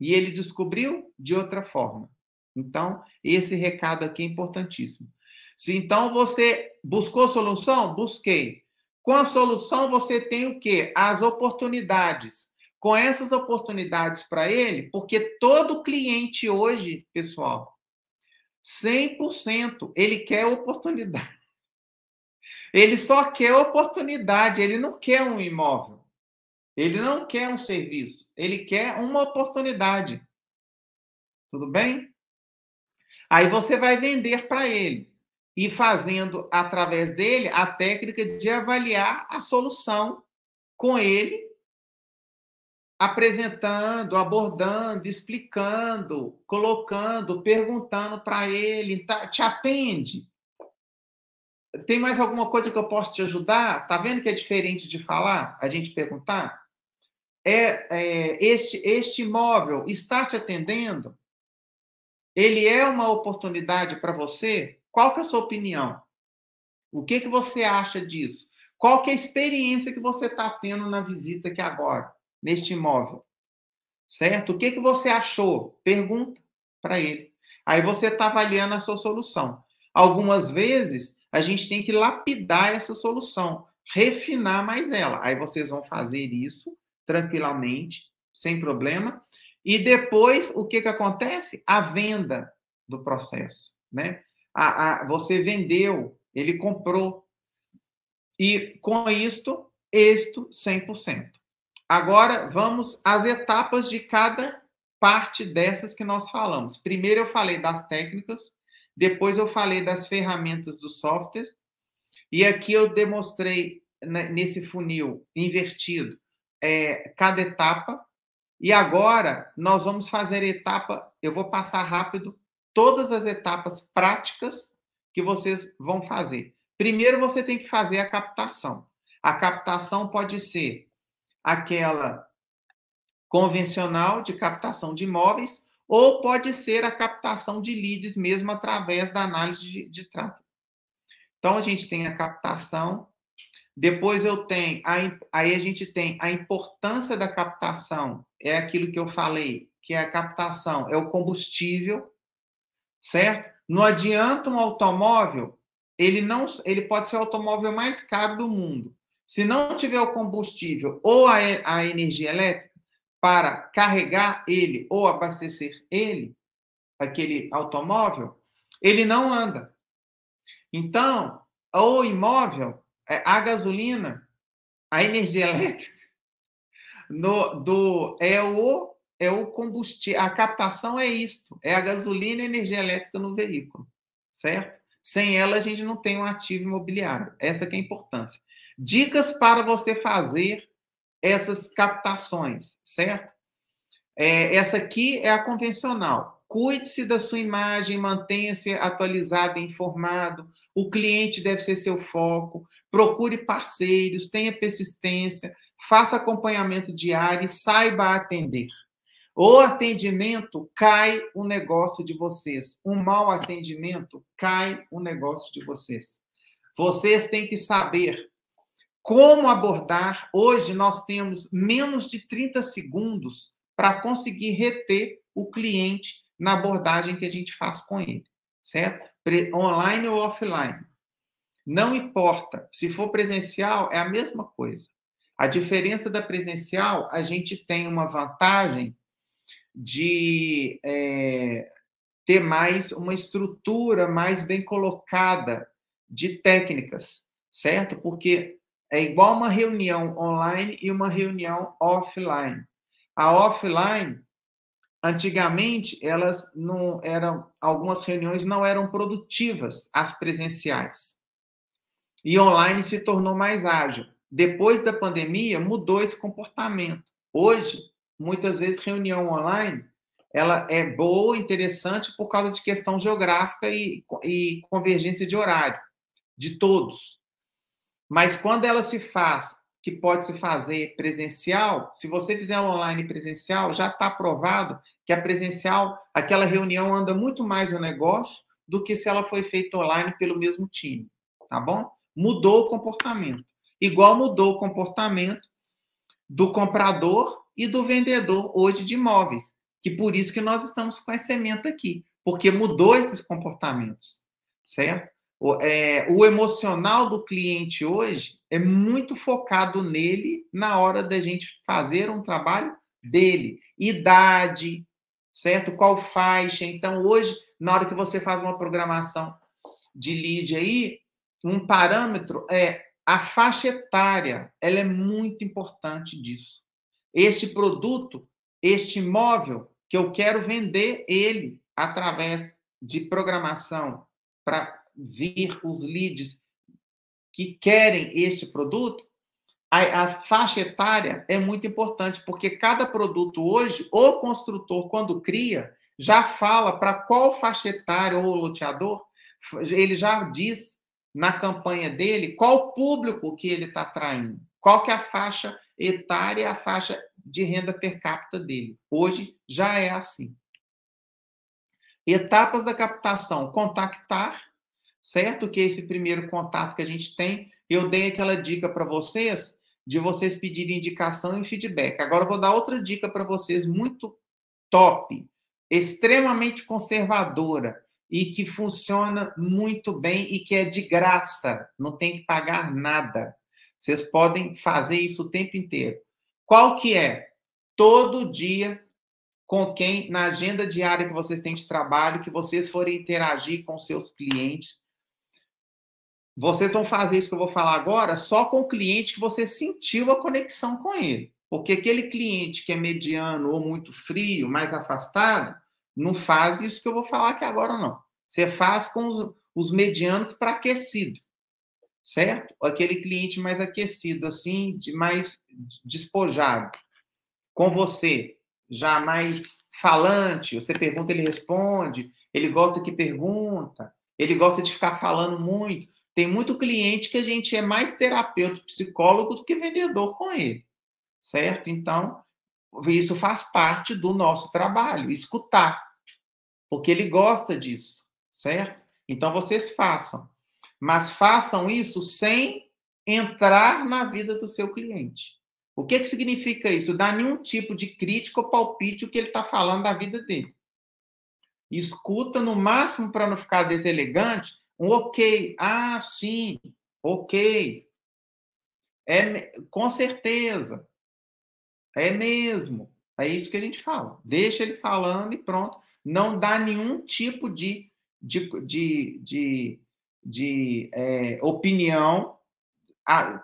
E ele descobriu de outra forma. Então, esse recado aqui é importantíssimo. Se então você buscou solução, busquei. Com a solução você tem o quê? As oportunidades. Com essas oportunidades para ele, porque todo cliente hoje, pessoal, 100%, ele quer oportunidade. Ele só quer oportunidade, ele não quer um imóvel. Ele não quer um serviço, ele quer uma oportunidade. Tudo bem? Aí você vai vender para ele e fazendo através dele a técnica de avaliar a solução com ele, apresentando, abordando, explicando, colocando, perguntando para ele, tá, te atende. tem mais alguma coisa que eu posso te ajudar? Tá vendo que é diferente de falar? A gente perguntar? É, é este, este imóvel está te atendendo? Ele é uma oportunidade para você? Qual que é a sua opinião? O que, que você acha disso? Qual que é a experiência que você está tendo na visita aqui agora, neste imóvel? Certo? O que, que você achou? Pergunta para ele. Aí você está avaliando a sua solução. Algumas vezes a gente tem que lapidar essa solução, refinar mais ela. Aí vocês vão fazer isso tranquilamente, sem problema. E depois, o que, que acontece? A venda do processo. Né? A, a, você vendeu, ele comprou. E com isto, êxito 100%. Agora, vamos às etapas de cada parte dessas que nós falamos. Primeiro, eu falei das técnicas, depois, eu falei das ferramentas do software, e aqui eu demonstrei né, nesse funil invertido é, cada etapa. E agora nós vamos fazer etapa. Eu vou passar rápido todas as etapas práticas que vocês vão fazer. Primeiro, você tem que fazer a captação. A captação pode ser aquela convencional de captação de imóveis, ou pode ser a captação de leads mesmo através da análise de, de tráfego. Então, a gente tem a captação, depois eu tenho, aí a gente tem a importância da captação, é aquilo que eu falei, que é a captação, é o combustível, certo? Não adianta um automóvel, ele não, ele pode ser o automóvel mais caro do mundo. Se não tiver o combustível ou a, a energia elétrica para carregar ele ou abastecer ele, aquele automóvel, ele não anda. Então, o imóvel a gasolina, a energia elétrica, no, do, é o é o combustível, a captação é isto, é a gasolina e a energia elétrica no veículo, certo? Sem ela a gente não tem um ativo imobiliário. Essa que é a importância. Dicas para você fazer essas captações, certo? É, essa aqui é a convencional. Cuide-se da sua imagem, mantenha-se atualizado e informado. O cliente deve ser seu foco procure parceiros, tenha persistência, faça acompanhamento diário e saiba atender. O atendimento cai o negócio de vocês. Um mau atendimento cai o negócio de vocês. Vocês têm que saber como abordar. Hoje nós temos menos de 30 segundos para conseguir reter o cliente na abordagem que a gente faz com ele, certo? Online ou offline. Não importa. Se for presencial, é a mesma coisa. A diferença da presencial, a gente tem uma vantagem de é, ter mais uma estrutura mais bem colocada de técnicas, certo? Porque é igual uma reunião online e uma reunião offline. A offline, antigamente, elas não eram, algumas reuniões não eram produtivas, as presenciais e online se tornou mais ágil. Depois da pandemia, mudou esse comportamento. Hoje, muitas vezes, reunião online ela é boa, interessante por causa de questão geográfica e, e convergência de horário de todos. Mas quando ela se faz, que pode se fazer presencial, se você fizer online presencial, já está provado que a presencial, aquela reunião anda muito mais no negócio do que se ela foi feita online pelo mesmo time, tá bom? mudou o comportamento. Igual mudou o comportamento do comprador e do vendedor hoje de imóveis. Que por isso que nós estamos com essa emenda aqui, porque mudou esses comportamentos, certo? O, é, o emocional do cliente hoje é muito focado nele na hora da gente fazer um trabalho dele. Idade, certo? Qual faixa? Então, hoje, na hora que você faz uma programação de lead aí, um parâmetro é a faixa etária, ela é muito importante disso. Este produto, este imóvel que eu quero vender ele através de programação para vir os leads que querem este produto, a, a, faixa etária é muito importante, porque cada produto hoje, o construtor, quando cria, já fala para qual faixa etária ou loteador, ele já diz na campanha dele qual público que ele está atraindo, qual que é a faixa etária, a faixa de renda per capita dele. Hoje já é assim. Etapas da captação: contactar, certo? Que esse primeiro contato que a gente tem. Eu dei aquela dica para vocês de vocês pedirem indicação e feedback. Agora eu vou dar outra dica para vocês muito top, extremamente conservadora e que funciona muito bem e que é de graça, não tem que pagar nada. Vocês podem fazer isso o tempo inteiro. Qual que é? Todo dia com quem na agenda diária que vocês têm de trabalho, que vocês forem interagir com seus clientes, vocês vão fazer isso que eu vou falar agora só com o cliente que você sentiu a conexão com ele. Porque aquele cliente que é mediano ou muito frio, mais afastado, não faz isso que eu vou falar aqui agora, não. Você faz com os, os medianos para aquecido, certo? Aquele cliente mais aquecido, assim, de mais despojado. Com você, já mais falante, você pergunta, ele responde, ele gosta que pergunta, ele gosta de ficar falando muito. Tem muito cliente que a gente é mais terapeuta, psicólogo do que vendedor com ele, certo? Então, isso faz parte do nosso trabalho, escutar, porque ele gosta disso, certo? Então, vocês façam, mas façam isso sem entrar na vida do seu cliente. O que, que significa isso? Dar nenhum tipo de crítica ou palpite o que ele está falando da vida dele. Escuta no máximo para não ficar deselegante, um ok. Ah, sim, ok. É, com certeza. É mesmo. É isso que a gente fala. Deixa ele falando e pronto. Não dá nenhum tipo de, de, de, de, de é, opinião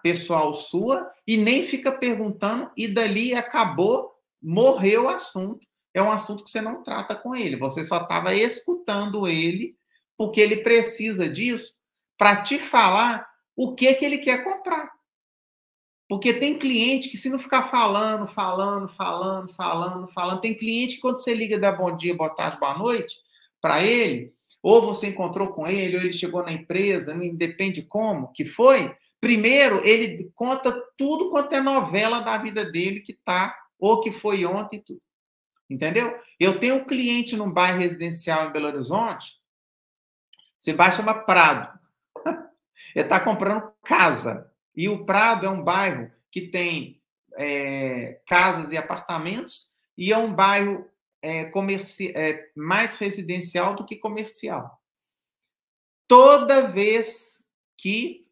pessoal sua e nem fica perguntando, e dali acabou, morreu o assunto. É um assunto que você não trata com ele. Você só estava escutando ele porque ele precisa disso para te falar o que que ele quer comprar. Porque tem cliente que se não ficar falando, falando, falando, falando, falando, tem cliente que quando você liga dá bom dia, boa tarde, boa noite para ele, ou você encontrou com ele, ou ele chegou na empresa, não independe como, que foi, primeiro ele conta tudo quanto é novela da vida dele que tá, ou que foi ontem, tudo. Entendeu? Eu tenho um cliente num bairro residencial em Belo Horizonte, bairro chama Prado. Ele está comprando casa. E o Prado é um bairro que tem é, casas e apartamentos, e é um bairro é, comerci é, mais residencial do que comercial. Toda vez que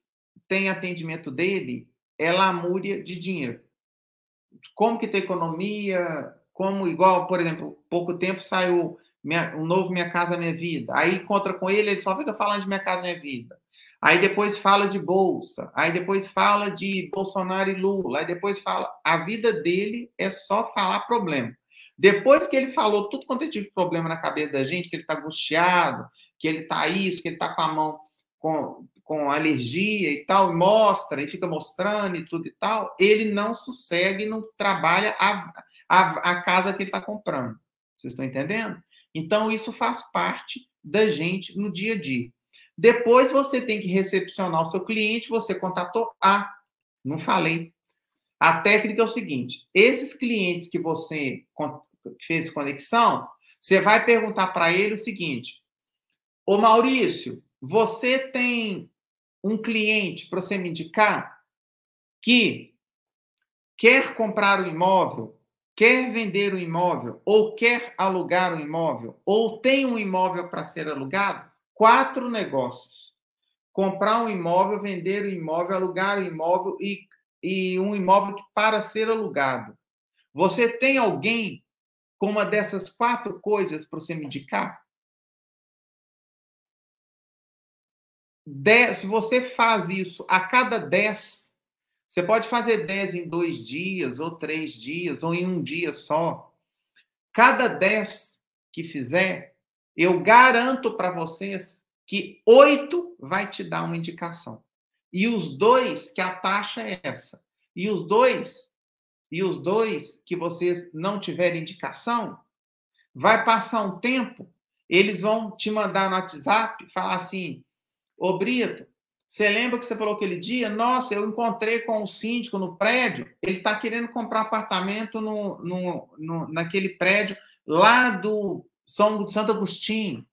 tem atendimento dele, é lamúria de dinheiro. Como que tem economia, como igual, por exemplo, pouco tempo saiu minha, um novo Minha Casa Minha Vida. Aí encontra com ele, ele só fica falando de Minha Casa Minha Vida. Aí depois fala de bolsa, aí depois fala de Bolsonaro e Lula, aí depois fala. A vida dele é só falar problema. Depois que ele falou tudo quanto é tipo de problema na cabeça da gente, que ele está angustiado, que ele está isso, que ele está com a mão com, com alergia e tal, e mostra, e fica mostrando e tudo e tal, ele não sossegue, não trabalha a, a, a casa que ele está comprando. Vocês estão entendendo? Então, isso faz parte da gente no dia a dia. Depois você tem que recepcionar o seu cliente, você contatou. Ah, não falei. A técnica é o seguinte: esses clientes que você fez conexão, você vai perguntar para ele o seguinte: Ô Maurício, você tem um cliente para você me indicar que quer comprar o um imóvel quer vender um imóvel, ou quer alugar um imóvel, ou tem um imóvel para ser alugado, quatro negócios. Comprar um imóvel, vender o imóvel, alugar o imóvel e, e um imóvel que para ser alugado. Você tem alguém com uma dessas quatro coisas para você me indicar? Dez, se você faz isso a cada dez você pode fazer 10 em dois dias, ou três dias, ou em um dia só. Cada 10 que fizer, eu garanto para vocês que oito vai te dar uma indicação. E os dois, que a taxa é essa. E os dois, e os dois que vocês não tiverem indicação, vai passar um tempo, eles vão te mandar no WhatsApp, falar assim, ô Brito, Você lembra que você falou aquele dia? Nossa, eu encontrei com o síndico no prédio, ele está querendo comprar apartamento no, no, no, naquele prédio lá do São Santo Agostinho.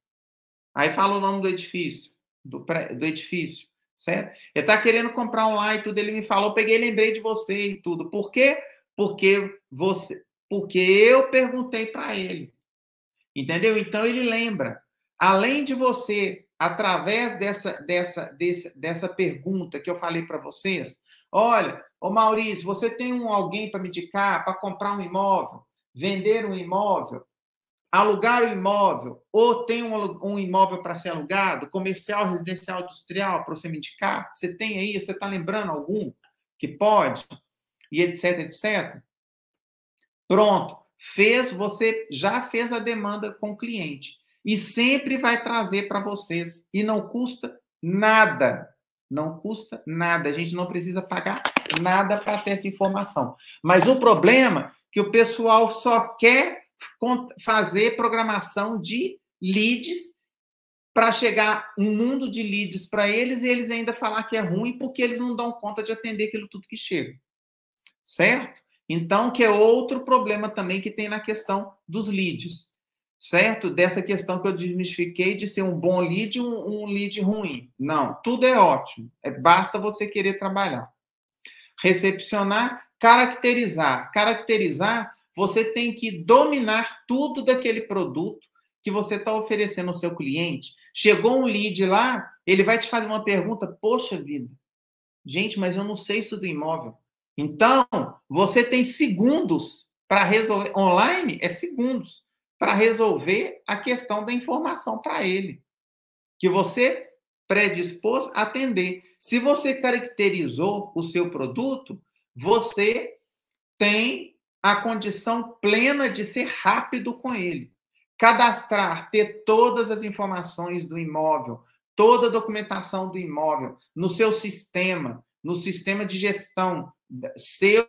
Aí fala o nome do edifício, do, do edifício, certo? Ele está querendo comprar um lá e tudo, ele me falou, peguei, lembrei de você e tudo. Por quê? Porque você, porque eu perguntei para ele. Entendeu? Então ele lembra. Além de você, através dessa, dessa, dessa, dessa pergunta que eu falei para vocês, olha, ô Maurício, você tem um, alguém para me indicar para comprar um imóvel, vender um imóvel, alugar um imóvel, ou tem um, um imóvel para ser alugado, comercial, residencial, industrial, para você me indicar? Você tem aí, você está lembrando algum que pode? E etc, etc. Pronto. Fez, você já fez a demanda com o cliente. E sempre vai trazer para vocês. E não custa nada. Não custa nada. A gente não precisa pagar nada para ter essa informação. Mas o problema é que o pessoal só quer fazer programação de leads para chegar um mundo de leads para eles e eles ainda falar que é ruim porque eles não dão conta de atender aquilo tudo que chega. Certo? Então, que é outro problema também que tem na questão dos leads, certo? Dessa questão que eu desmistifiquei de ser um bom lead e um, um lead ruim. Não, tudo é ótimo. É, basta você querer trabalhar. Recepcionar, caracterizar. Caracterizar, você tem que dominar tudo daquele produto que você está oferecendo ao seu cliente. Chegou um lead lá, ele vai te fazer uma pergunta, poxa vida, gente, mas eu não sei isso do imóvel. Então, você tem segundos para resolver. Online é segundos para resolver a questão da informação para ele, que você predispôs a atender. Se você caracterizou o seu produto, você tem a condição plena de ser rápido com ele. Cadastrar, ter todas as informações do imóvel, toda a documentação do imóvel no seu sistema, no sistema de gestão seu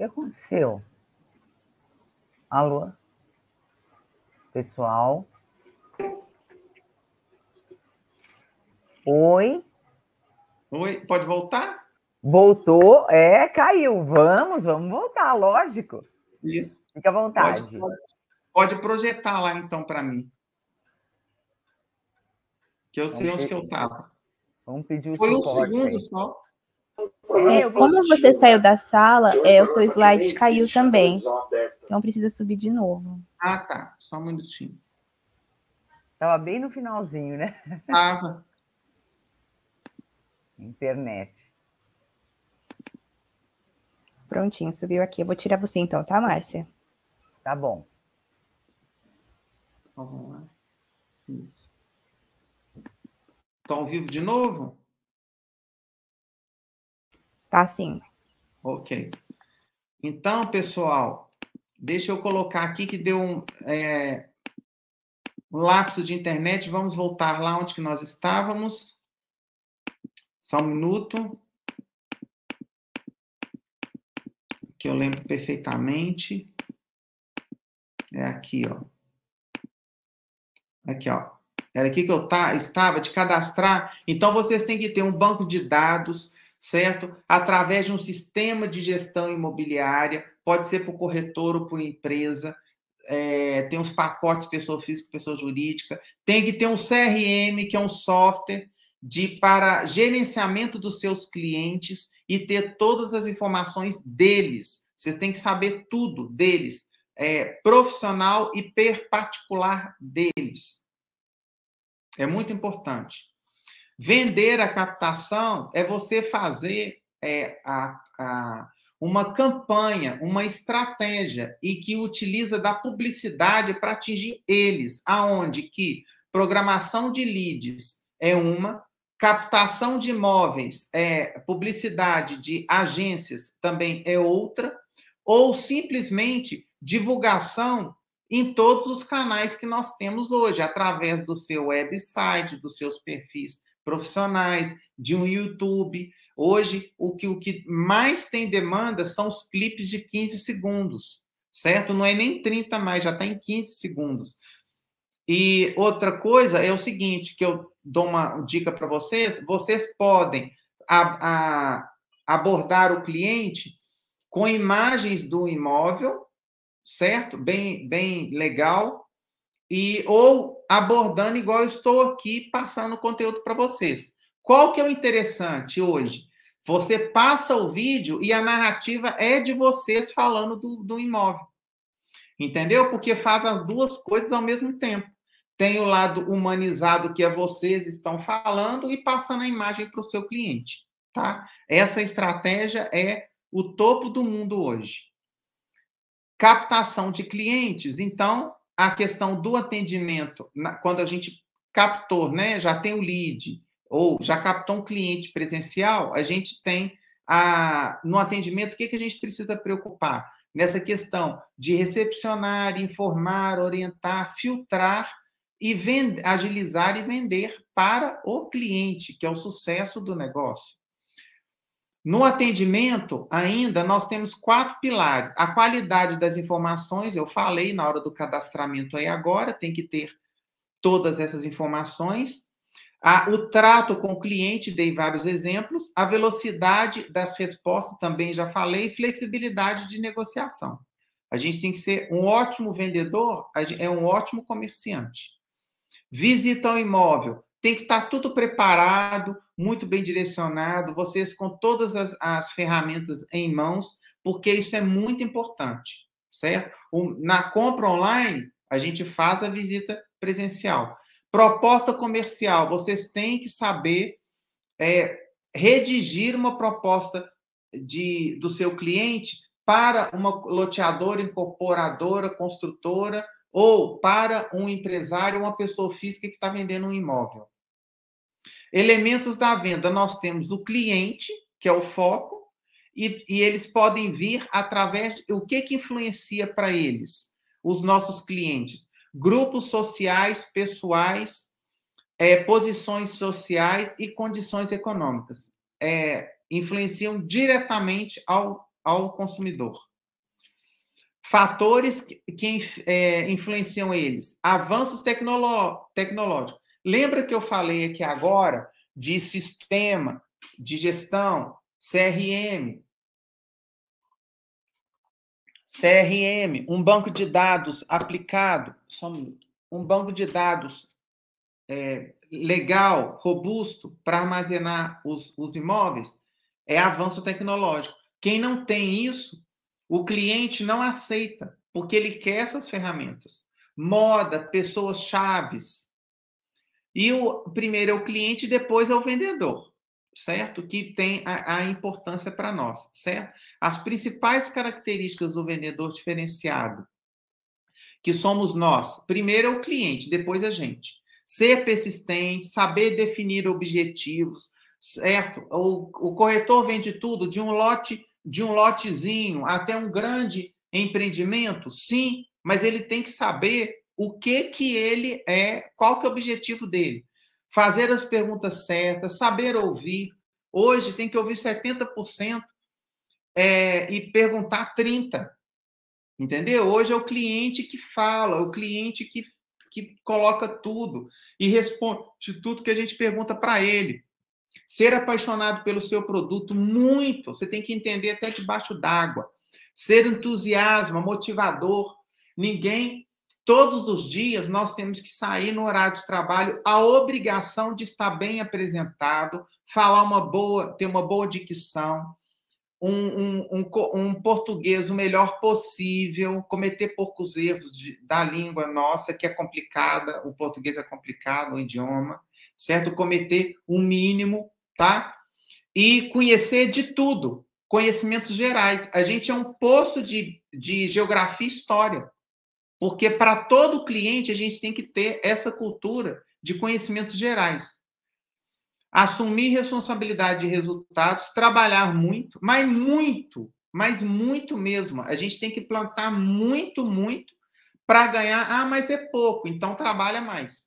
que aconteceu? Alô? Pessoal? Oi. Oi, pode voltar? Voltou, é, caiu. Vamos, vamos voltar, lógico. Isso. Fica à vontade. Pode, pode, pode projetar lá então para mim. Que eu sei vamos onde que eu estava. Vamos pedir o Foi um segundo aí. só. É, como você saiu da sala, é, o seu slide caiu também. Então precisa subir de novo. Ah, tá. Só um minutinho. Estava bem no finalzinho, né? Estava internet. Prontinho, subiu aqui. Eu vou tirar você então, tá, Márcia? Tá bom. Vamos lá. Isso. Tá ao vivo de novo? Tá sim. Ok. Então, pessoal, deixa eu colocar aqui que deu um, é, um lapso de internet. Vamos voltar lá onde que nós estávamos. Só um minuto. Que eu lembro perfeitamente. É aqui, ó. Aqui, ó. Era aqui que eu tá, estava de cadastrar. Então, vocês têm que ter um banco de dados, certo? Através de um sistema de gestão imobiliária. Pode ser por corretor ou por empresa. É, tem os pacotes pessoa física, pessoa jurídica. Tem que ter um CRM, que é um software de para gerenciamento dos seus clientes e ter todas as informações deles. Vocês têm que saber tudo deles, é, profissional e per particular deles. É muito importante. Vender a captação é você fazer é, a, a, uma campanha, uma estratégia e que utiliza da publicidade para atingir eles, aonde que programação de leads é uma, Captação de imóveis, é, publicidade de agências também é outra, ou simplesmente divulgação em todos os canais que nós temos hoje, através do seu website, dos seus perfis profissionais, de um YouTube. Hoje, o que, o que mais tem demanda são os clipes de 15 segundos, certo? Não é nem 30 mais, já está em 15 segundos. E outra coisa é o seguinte, que eu dou uma dica para vocês, vocês podem a, a, abordar o cliente com imagens do imóvel, certo? Bem, bem legal, e ou abordando igual estou aqui passando conteúdo para vocês. Qual que é o interessante hoje? Você passa o vídeo e a narrativa é de vocês falando do, do imóvel. Entendeu? Porque faz as duas coisas ao mesmo tempo. Tem o lado humanizado que é vocês estão falando e passando a imagem para o seu cliente, tá? Essa estratégia é o topo do mundo hoje. Captação de clientes, então a questão do atendimento, quando a gente captou, né, já tem o lead ou já captou um cliente presencial, a gente tem a no atendimento o que que a gente precisa preocupar nessa questão de recepcionar, informar, orientar, filtrar e vender, agilizar e vender para o cliente, que é o sucesso do negócio. No atendimento, ainda, nós temos quatro pilares. A qualidade das informações, eu falei na hora do cadastramento aí agora, tem que ter todas essas informações. A, o trato com o cliente, dei vários exemplos. A velocidade das respostas, também já falei. Flexibilidade de negociação. A gente tem que ser um ótimo vendedor, é um ótimo comerciante visita ao imóvel, tem que estar tudo preparado, muito bem direcionado, vocês com todas as, as ferramentas em mãos, porque isso é muito importante, certo? Na compra online, a gente faz a visita presencial. Proposta comercial, vocês têm que saber é, redigir uma proposta de, do seu cliente para uma loteadora, incorporadora, construtora, ou para um empresário, uma pessoa física que está vendendo um imóvel. Elementos da venda, nós temos o cliente, que é o foco, e, e eles podem vir através de o que, que influencia para eles, os nossos clientes. Grupos sociais, pessoais, é, posições sociais e condições econômicas. É, influenciam diretamente ao, ao consumidor. Fatores que, que é, influenciam eles: avanços tecnológicos. Lembra que eu falei aqui agora de sistema de gestão, CRM? CRM, um banco de dados aplicado, só um minuto, um banco de dados é, legal, robusto, para armazenar os, os imóveis, é avanço tecnológico. Quem não tem isso, o cliente não aceita, porque ele quer essas ferramentas. Moda, pessoas chaves. E o primeiro é o cliente, depois é o vendedor, certo? Que tem a, a importância para nós, certo? As principais características do vendedor diferenciado, que somos nós. Primeiro é o cliente, depois a gente. Ser persistente, saber definir objetivos, certo? O, o corretor vende tudo de um lote de um lotezinho até um grande empreendimento? Sim, mas ele tem que saber o que que ele é, qual que é o objetivo dele. Fazer as perguntas certas, saber ouvir. Hoje tem que ouvir 70% é, e perguntar 30%. Entendeu? Hoje é o cliente que fala, é o cliente que, que coloca tudo e responde tudo que a gente pergunta para ele. Ser apaixonado pelo seu produto, muito. Você tem que entender até debaixo d'água. Ser entusiasmo, motivador. Ninguém, todos os dias, nós temos que sair no horário de trabalho, a obrigação de estar bem apresentado, falar uma boa, ter uma boa dicção, um, um, um, um, português o melhor possível, cometer poucos erros de, da língua nossa, que é complicada, o português é complicado, o idioma certo? Cometer o mínimo, tá? E conhecer de tudo, conhecimentos gerais. A gente é um posto de, de geografia e história, porque para todo cliente a gente tem que ter essa cultura de conhecimentos gerais. Assumir responsabilidade de resultados, trabalhar muito, mas muito, mas muito mesmo. A gente tem que plantar muito, muito para ganhar, ah, mas é pouco, então trabalha mais.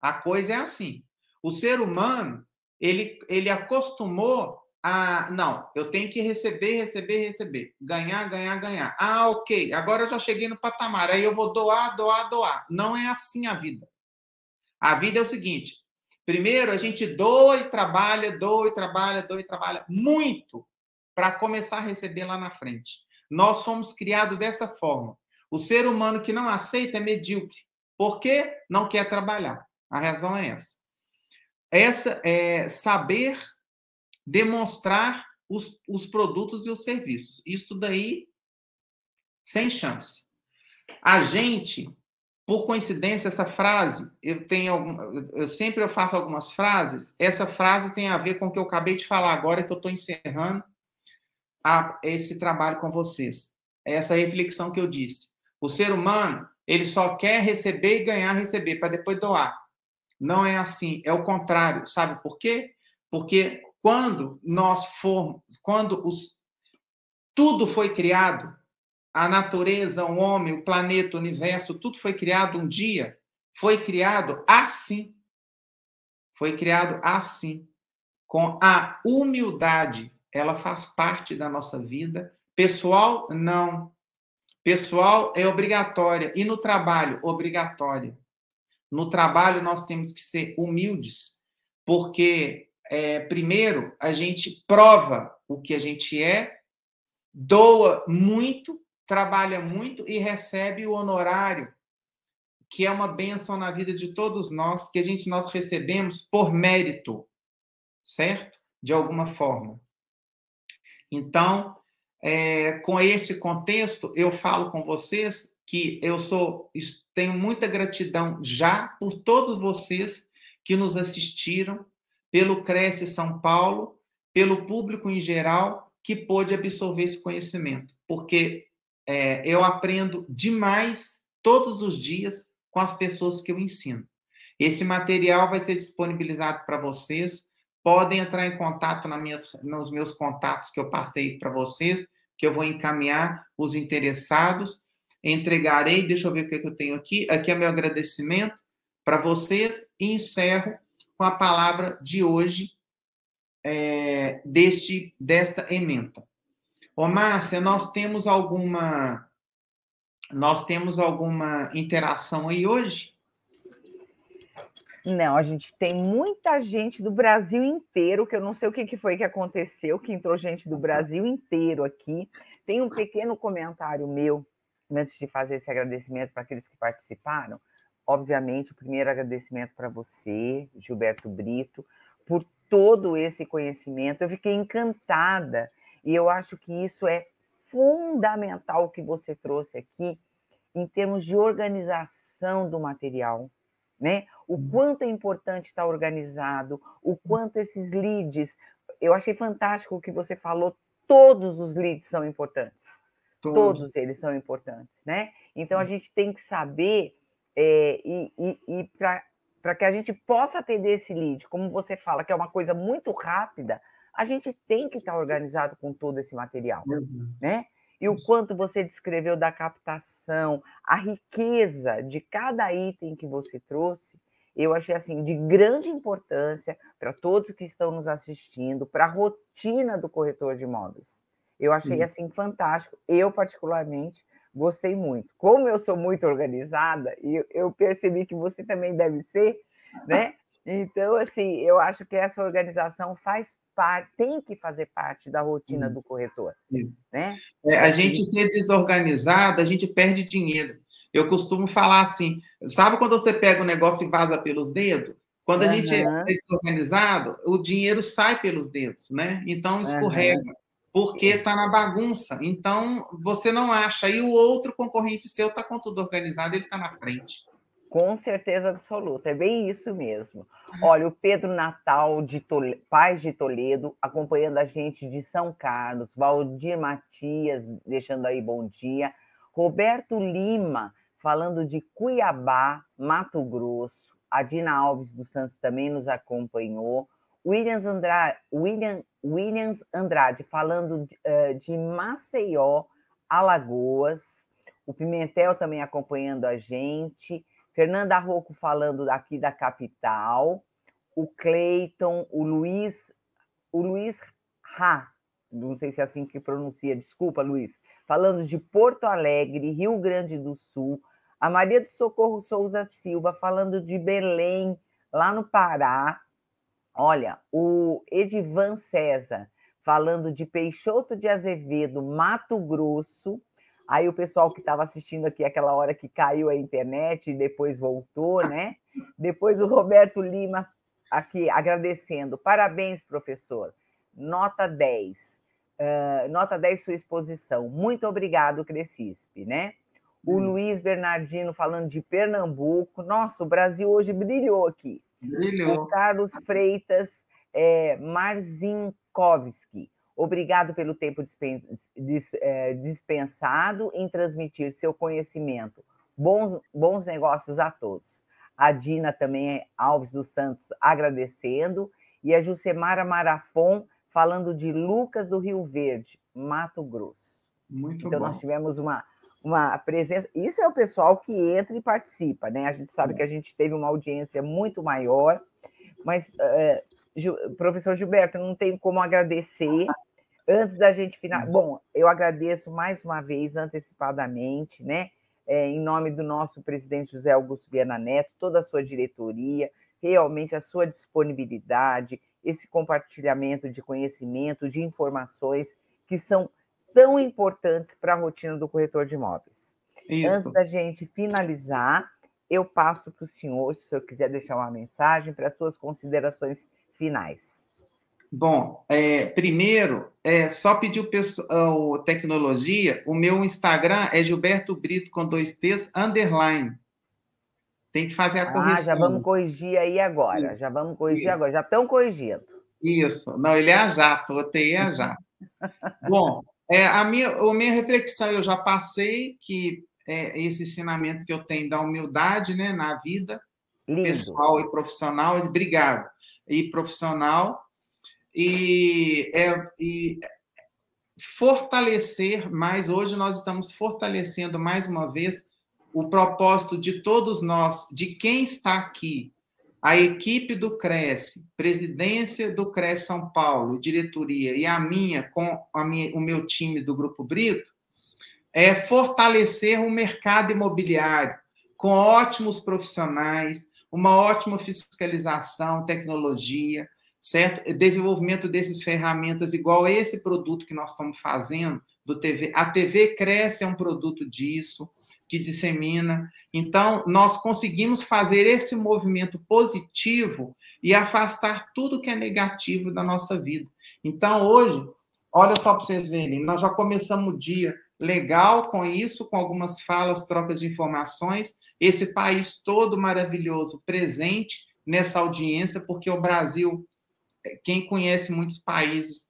A coisa é assim. O ser humano, ele, ele acostumou a. Não, eu tenho que receber, receber, receber. Ganhar, ganhar, ganhar. Ah, ok, agora eu já cheguei no patamar, aí eu vou doar, doar, doar. Não é assim a vida. A vida é o seguinte: primeiro a gente doa e trabalha, doa e trabalha, doa e trabalha muito para começar a receber lá na frente. Nós somos criados dessa forma. O ser humano que não aceita é medíocre. Por quê? Não quer trabalhar. A razão é essa. Essa é saber demonstrar os, os produtos e os serviços. Isso daí, sem chance. A gente, por coincidência, essa frase, eu tenho algum, eu sempre eu faço algumas frases. Essa frase tem a ver com o que eu acabei de falar agora, que eu estou encerrando a, esse trabalho com vocês. Essa reflexão que eu disse. O ser humano, ele só quer receber e ganhar, receber, para depois doar. Não é assim, é o contrário. Sabe por quê? Porque quando nós formos, quando os, tudo foi criado, a natureza, o homem, o planeta, o universo, tudo foi criado um dia, foi criado assim. Foi criado assim, com a humildade ela faz parte da nossa vida. Pessoal, não. Pessoal é obrigatória. E no trabalho, obrigatória. No trabalho, nós temos que ser humildes, porque, é, primeiro, a gente prova o que a gente é, doa muito, trabalha muito e recebe o honorário, que é uma benção na vida de todos nós, que a gente nós recebemos por mérito, certo? De alguma forma. Então, é, com esse contexto, eu falo com vocês que eu sou tenho muita gratidão já por todos vocês que nos assistiram, pelo Cresce São Paulo, pelo público em geral que pôde absorver esse conhecimento, porque é, eu aprendo demais todos os dias com as pessoas que eu ensino. Esse material vai ser disponibilizado para vocês podem entrar em contato minhas, nos meus contatos que eu passei para vocês, que eu vou encaminhar os interessados. Entregarei, deixa eu ver o que, é que eu tenho aqui. Aqui é meu agradecimento para vocês e encerro com a palavra de hoje é, deste desta ementa. Ô, Márcia, nós temos alguma nós temos alguma interação aí hoje? Não, a gente tem muita gente do Brasil inteiro, que eu não sei o que, que foi que aconteceu, que entrou gente do Brasil inteiro aqui. Tem um pequeno comentário meu, antes de fazer esse agradecimento para aqueles que participaram. Obviamente, o primeiro agradecimento para você, Gilberto Brito, por todo esse conhecimento. Eu fiquei encantada e eu acho que isso é fundamental que você trouxe aqui em termos de organização do material né? O uhum. quanto é importante estar organizado, o quanto esses leads. Eu achei fantástico o que você falou, todos os leads são importantes. Todos, todos eles são importantes, né? Então a gente tem que saber, é, e, e, e para que a gente possa atender esse lead, como você fala, que é uma coisa muito rápida, a gente tem que estar organizado com todo esse material, uhum. né? e o quanto você descreveu da captação, a riqueza de cada item que você trouxe, eu achei assim de grande importância para todos que estão nos assistindo, para a rotina do corretor de imóveis. Eu achei Sim. assim fantástico. Eu particularmente gostei muito. Como eu sou muito organizada e eu percebi que você também deve ser, né? Então, assim, eu acho que essa organização faz parte, tem que fazer parte da rotina do corretor. Né? É, a gente ser desorganizado, a gente perde dinheiro. Eu costumo falar assim: sabe quando você pega o um negócio e vaza pelos dedos? Quando a uhum. gente é desorganizado, o dinheiro sai pelos dedos, né? Então escorrega, uhum. Porque está na bagunça. Então você não acha. E o outro concorrente seu está com tudo organizado, ele está na frente. Com certeza absoluta, é bem isso mesmo. Olha, o Pedro Natal, de Tole... Paz de Toledo, acompanhando a gente de São Carlos, Valdir Matias, deixando aí bom dia, Roberto Lima, falando de Cuiabá, Mato Grosso, a Dina Alves dos Santos também nos acompanhou, Williams Andrade, William, Williams Andrade falando de, uh, de Maceió, Alagoas, O Pimentel também acompanhando a gente. Fernanda Rocco falando daqui da capital. O Cleiton, o Luiz, o Luiz Ra, não sei se é assim que pronuncia, desculpa, Luiz, falando de Porto Alegre, Rio Grande do Sul. A Maria do Socorro Souza Silva falando de Belém, lá no Pará. Olha, o Edivan César falando de Peixoto de Azevedo, Mato Grosso. Aí o pessoal que estava assistindo aqui aquela hora que caiu a internet e depois voltou, né? Depois o Roberto Lima aqui agradecendo. Parabéns, professor. Nota 10. Uh, nota 10 sua exposição. Muito obrigado, Crescisp, né? O hum. Luiz Bernardino falando de Pernambuco. Nossa, o Brasil hoje brilhou aqui. Brilhou. O Carlos Freitas é, Marzinkovski. Obrigado pelo tempo é, dispensado em transmitir seu conhecimento. Bons, bons negócios a todos. A Dina também, Alves dos Santos, agradecendo. E a Jucemara Marafon, falando de Lucas do Rio Verde, Mato Grosso. Muito então, bom. nós tivemos uma, uma presença. Isso é o pessoal que entra e participa, né? A gente sabe que a gente teve uma audiência muito maior, mas, é, professor Gilberto, não tem como agradecer. Antes da gente final. Bom, eu agradeço mais uma vez antecipadamente, né? É, em nome do nosso presidente José Augusto Viana Neto, toda a sua diretoria, realmente a sua disponibilidade, esse compartilhamento de conhecimento, de informações que são tão importantes para a rotina do corretor de imóveis. Isso. Antes da gente finalizar, eu passo para o senhor, se o senhor quiser deixar uma mensagem para as suas considerações finais. Bom, é, primeiro, é só pedir o tecnologia, o meu Instagram é Gilberto Brito com dois T's, underline. Tem que fazer a correção. Ah, já vamos corrigir aí agora. Isso. Já vamos corrigir Isso. agora. Já estão corrigindo. Isso. Não, ele é a jato, o TI é a jato. Bom, é, a, minha, a minha reflexão eu já passei, que é esse ensinamento que eu tenho da humildade né, na vida, Lindo. pessoal e profissional. Obrigado. E profissional. E, é, e fortalecer mais. Hoje nós estamos fortalecendo mais uma vez o propósito de todos nós, de quem está aqui, a equipe do Cresce, presidência do Cresce São Paulo, diretoria, e a minha, com a minha, o meu time do Grupo Brito, é fortalecer o mercado imobiliário com ótimos profissionais, uma ótima fiscalização, tecnologia, certo? Desenvolvimento dessas ferramentas, igual esse produto que nós estamos fazendo, do TV. A TV Cresce é um produto disso que dissemina. Então, nós conseguimos fazer esse movimento positivo e afastar tudo que é negativo da nossa vida. Então, hoje, olha só para vocês verem, nós já começamos o dia legal com isso, com algumas falas, trocas de informações, esse país todo maravilhoso presente nessa audiência, porque o Brasil, quem conhece muitos países,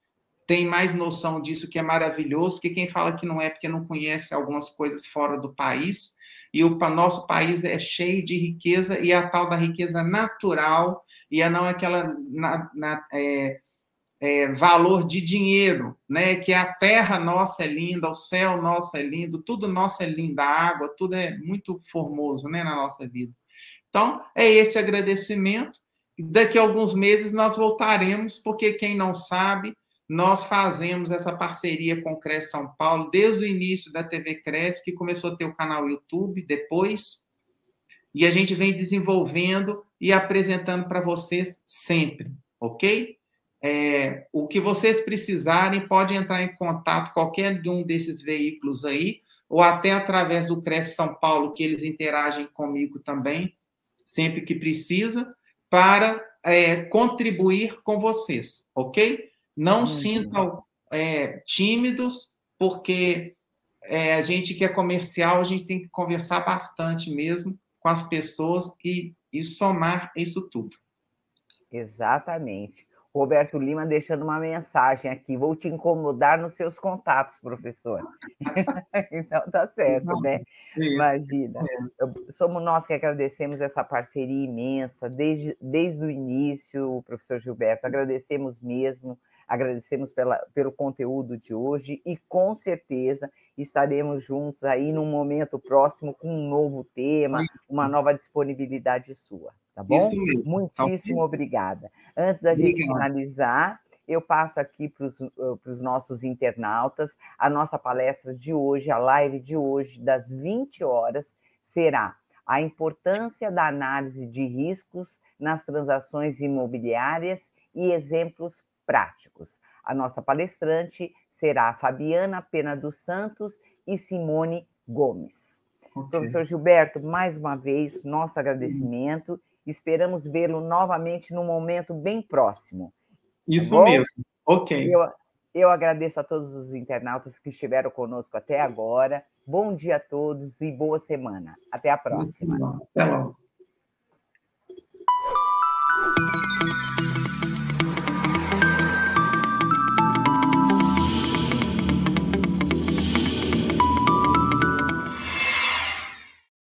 tem mais noção disso que é maravilhoso, porque quem fala que não é porque não conhece algumas coisas fora do país. E o nosso país é cheio de riqueza, e a tal da riqueza natural, e a não aquela na, na, é, é, valor de dinheiro, né? Que a terra nossa é linda, o céu nosso é lindo, tudo nosso é lindo, a água, tudo é muito formoso né, na nossa vida. Então, é esse agradecimento. Daqui a alguns meses nós voltaremos, porque quem não sabe, nós fazemos essa parceria com o Cresce São Paulo desde o início da TV Cresce, que começou a ter o canal YouTube depois, e a gente vem desenvolvendo e apresentando para vocês sempre, ok? É, o que vocês precisarem, pode entrar em contato qualquer de um desses veículos aí, ou até através do Cresce São Paulo, que eles interagem comigo também, sempre que precisa, para é, contribuir com vocês, ok? Não uhum. sintam é, tímidos, porque é, a gente que é comercial, a gente tem que conversar bastante mesmo com as pessoas e, e somar isso tudo. Exatamente. Roberto Lima deixando uma mensagem aqui. Vou te incomodar nos seus contatos, professor. então tá certo, né? Imagina. Somos nós que agradecemos essa parceria imensa desde, desde o início, professor Gilberto. Agradecemos mesmo agradecemos pela, pelo conteúdo de hoje e, com certeza, estaremos juntos aí num momento próximo com um novo tema, uma nova disponibilidade sua, tá bom? Isso mesmo. Muitíssimo okay. obrigada. Antes da Obrigado. gente finalizar, eu passo aqui para os nossos internautas a nossa palestra de hoje, a live de hoje, das 20 horas, será a importância da análise de riscos nas transações imobiliárias e exemplos práticos. A nossa palestrante será a Fabiana Pena dos Santos e Simone Gomes. Okay. Professor Gilberto, mais uma vez, nosso agradecimento. Esperamos vê-lo novamente num momento bem próximo. Isso tá mesmo. Ok. Eu, eu agradeço a todos os internautas que estiveram conosco até agora. Bom dia a todos e boa semana. Até a próxima. Até logo.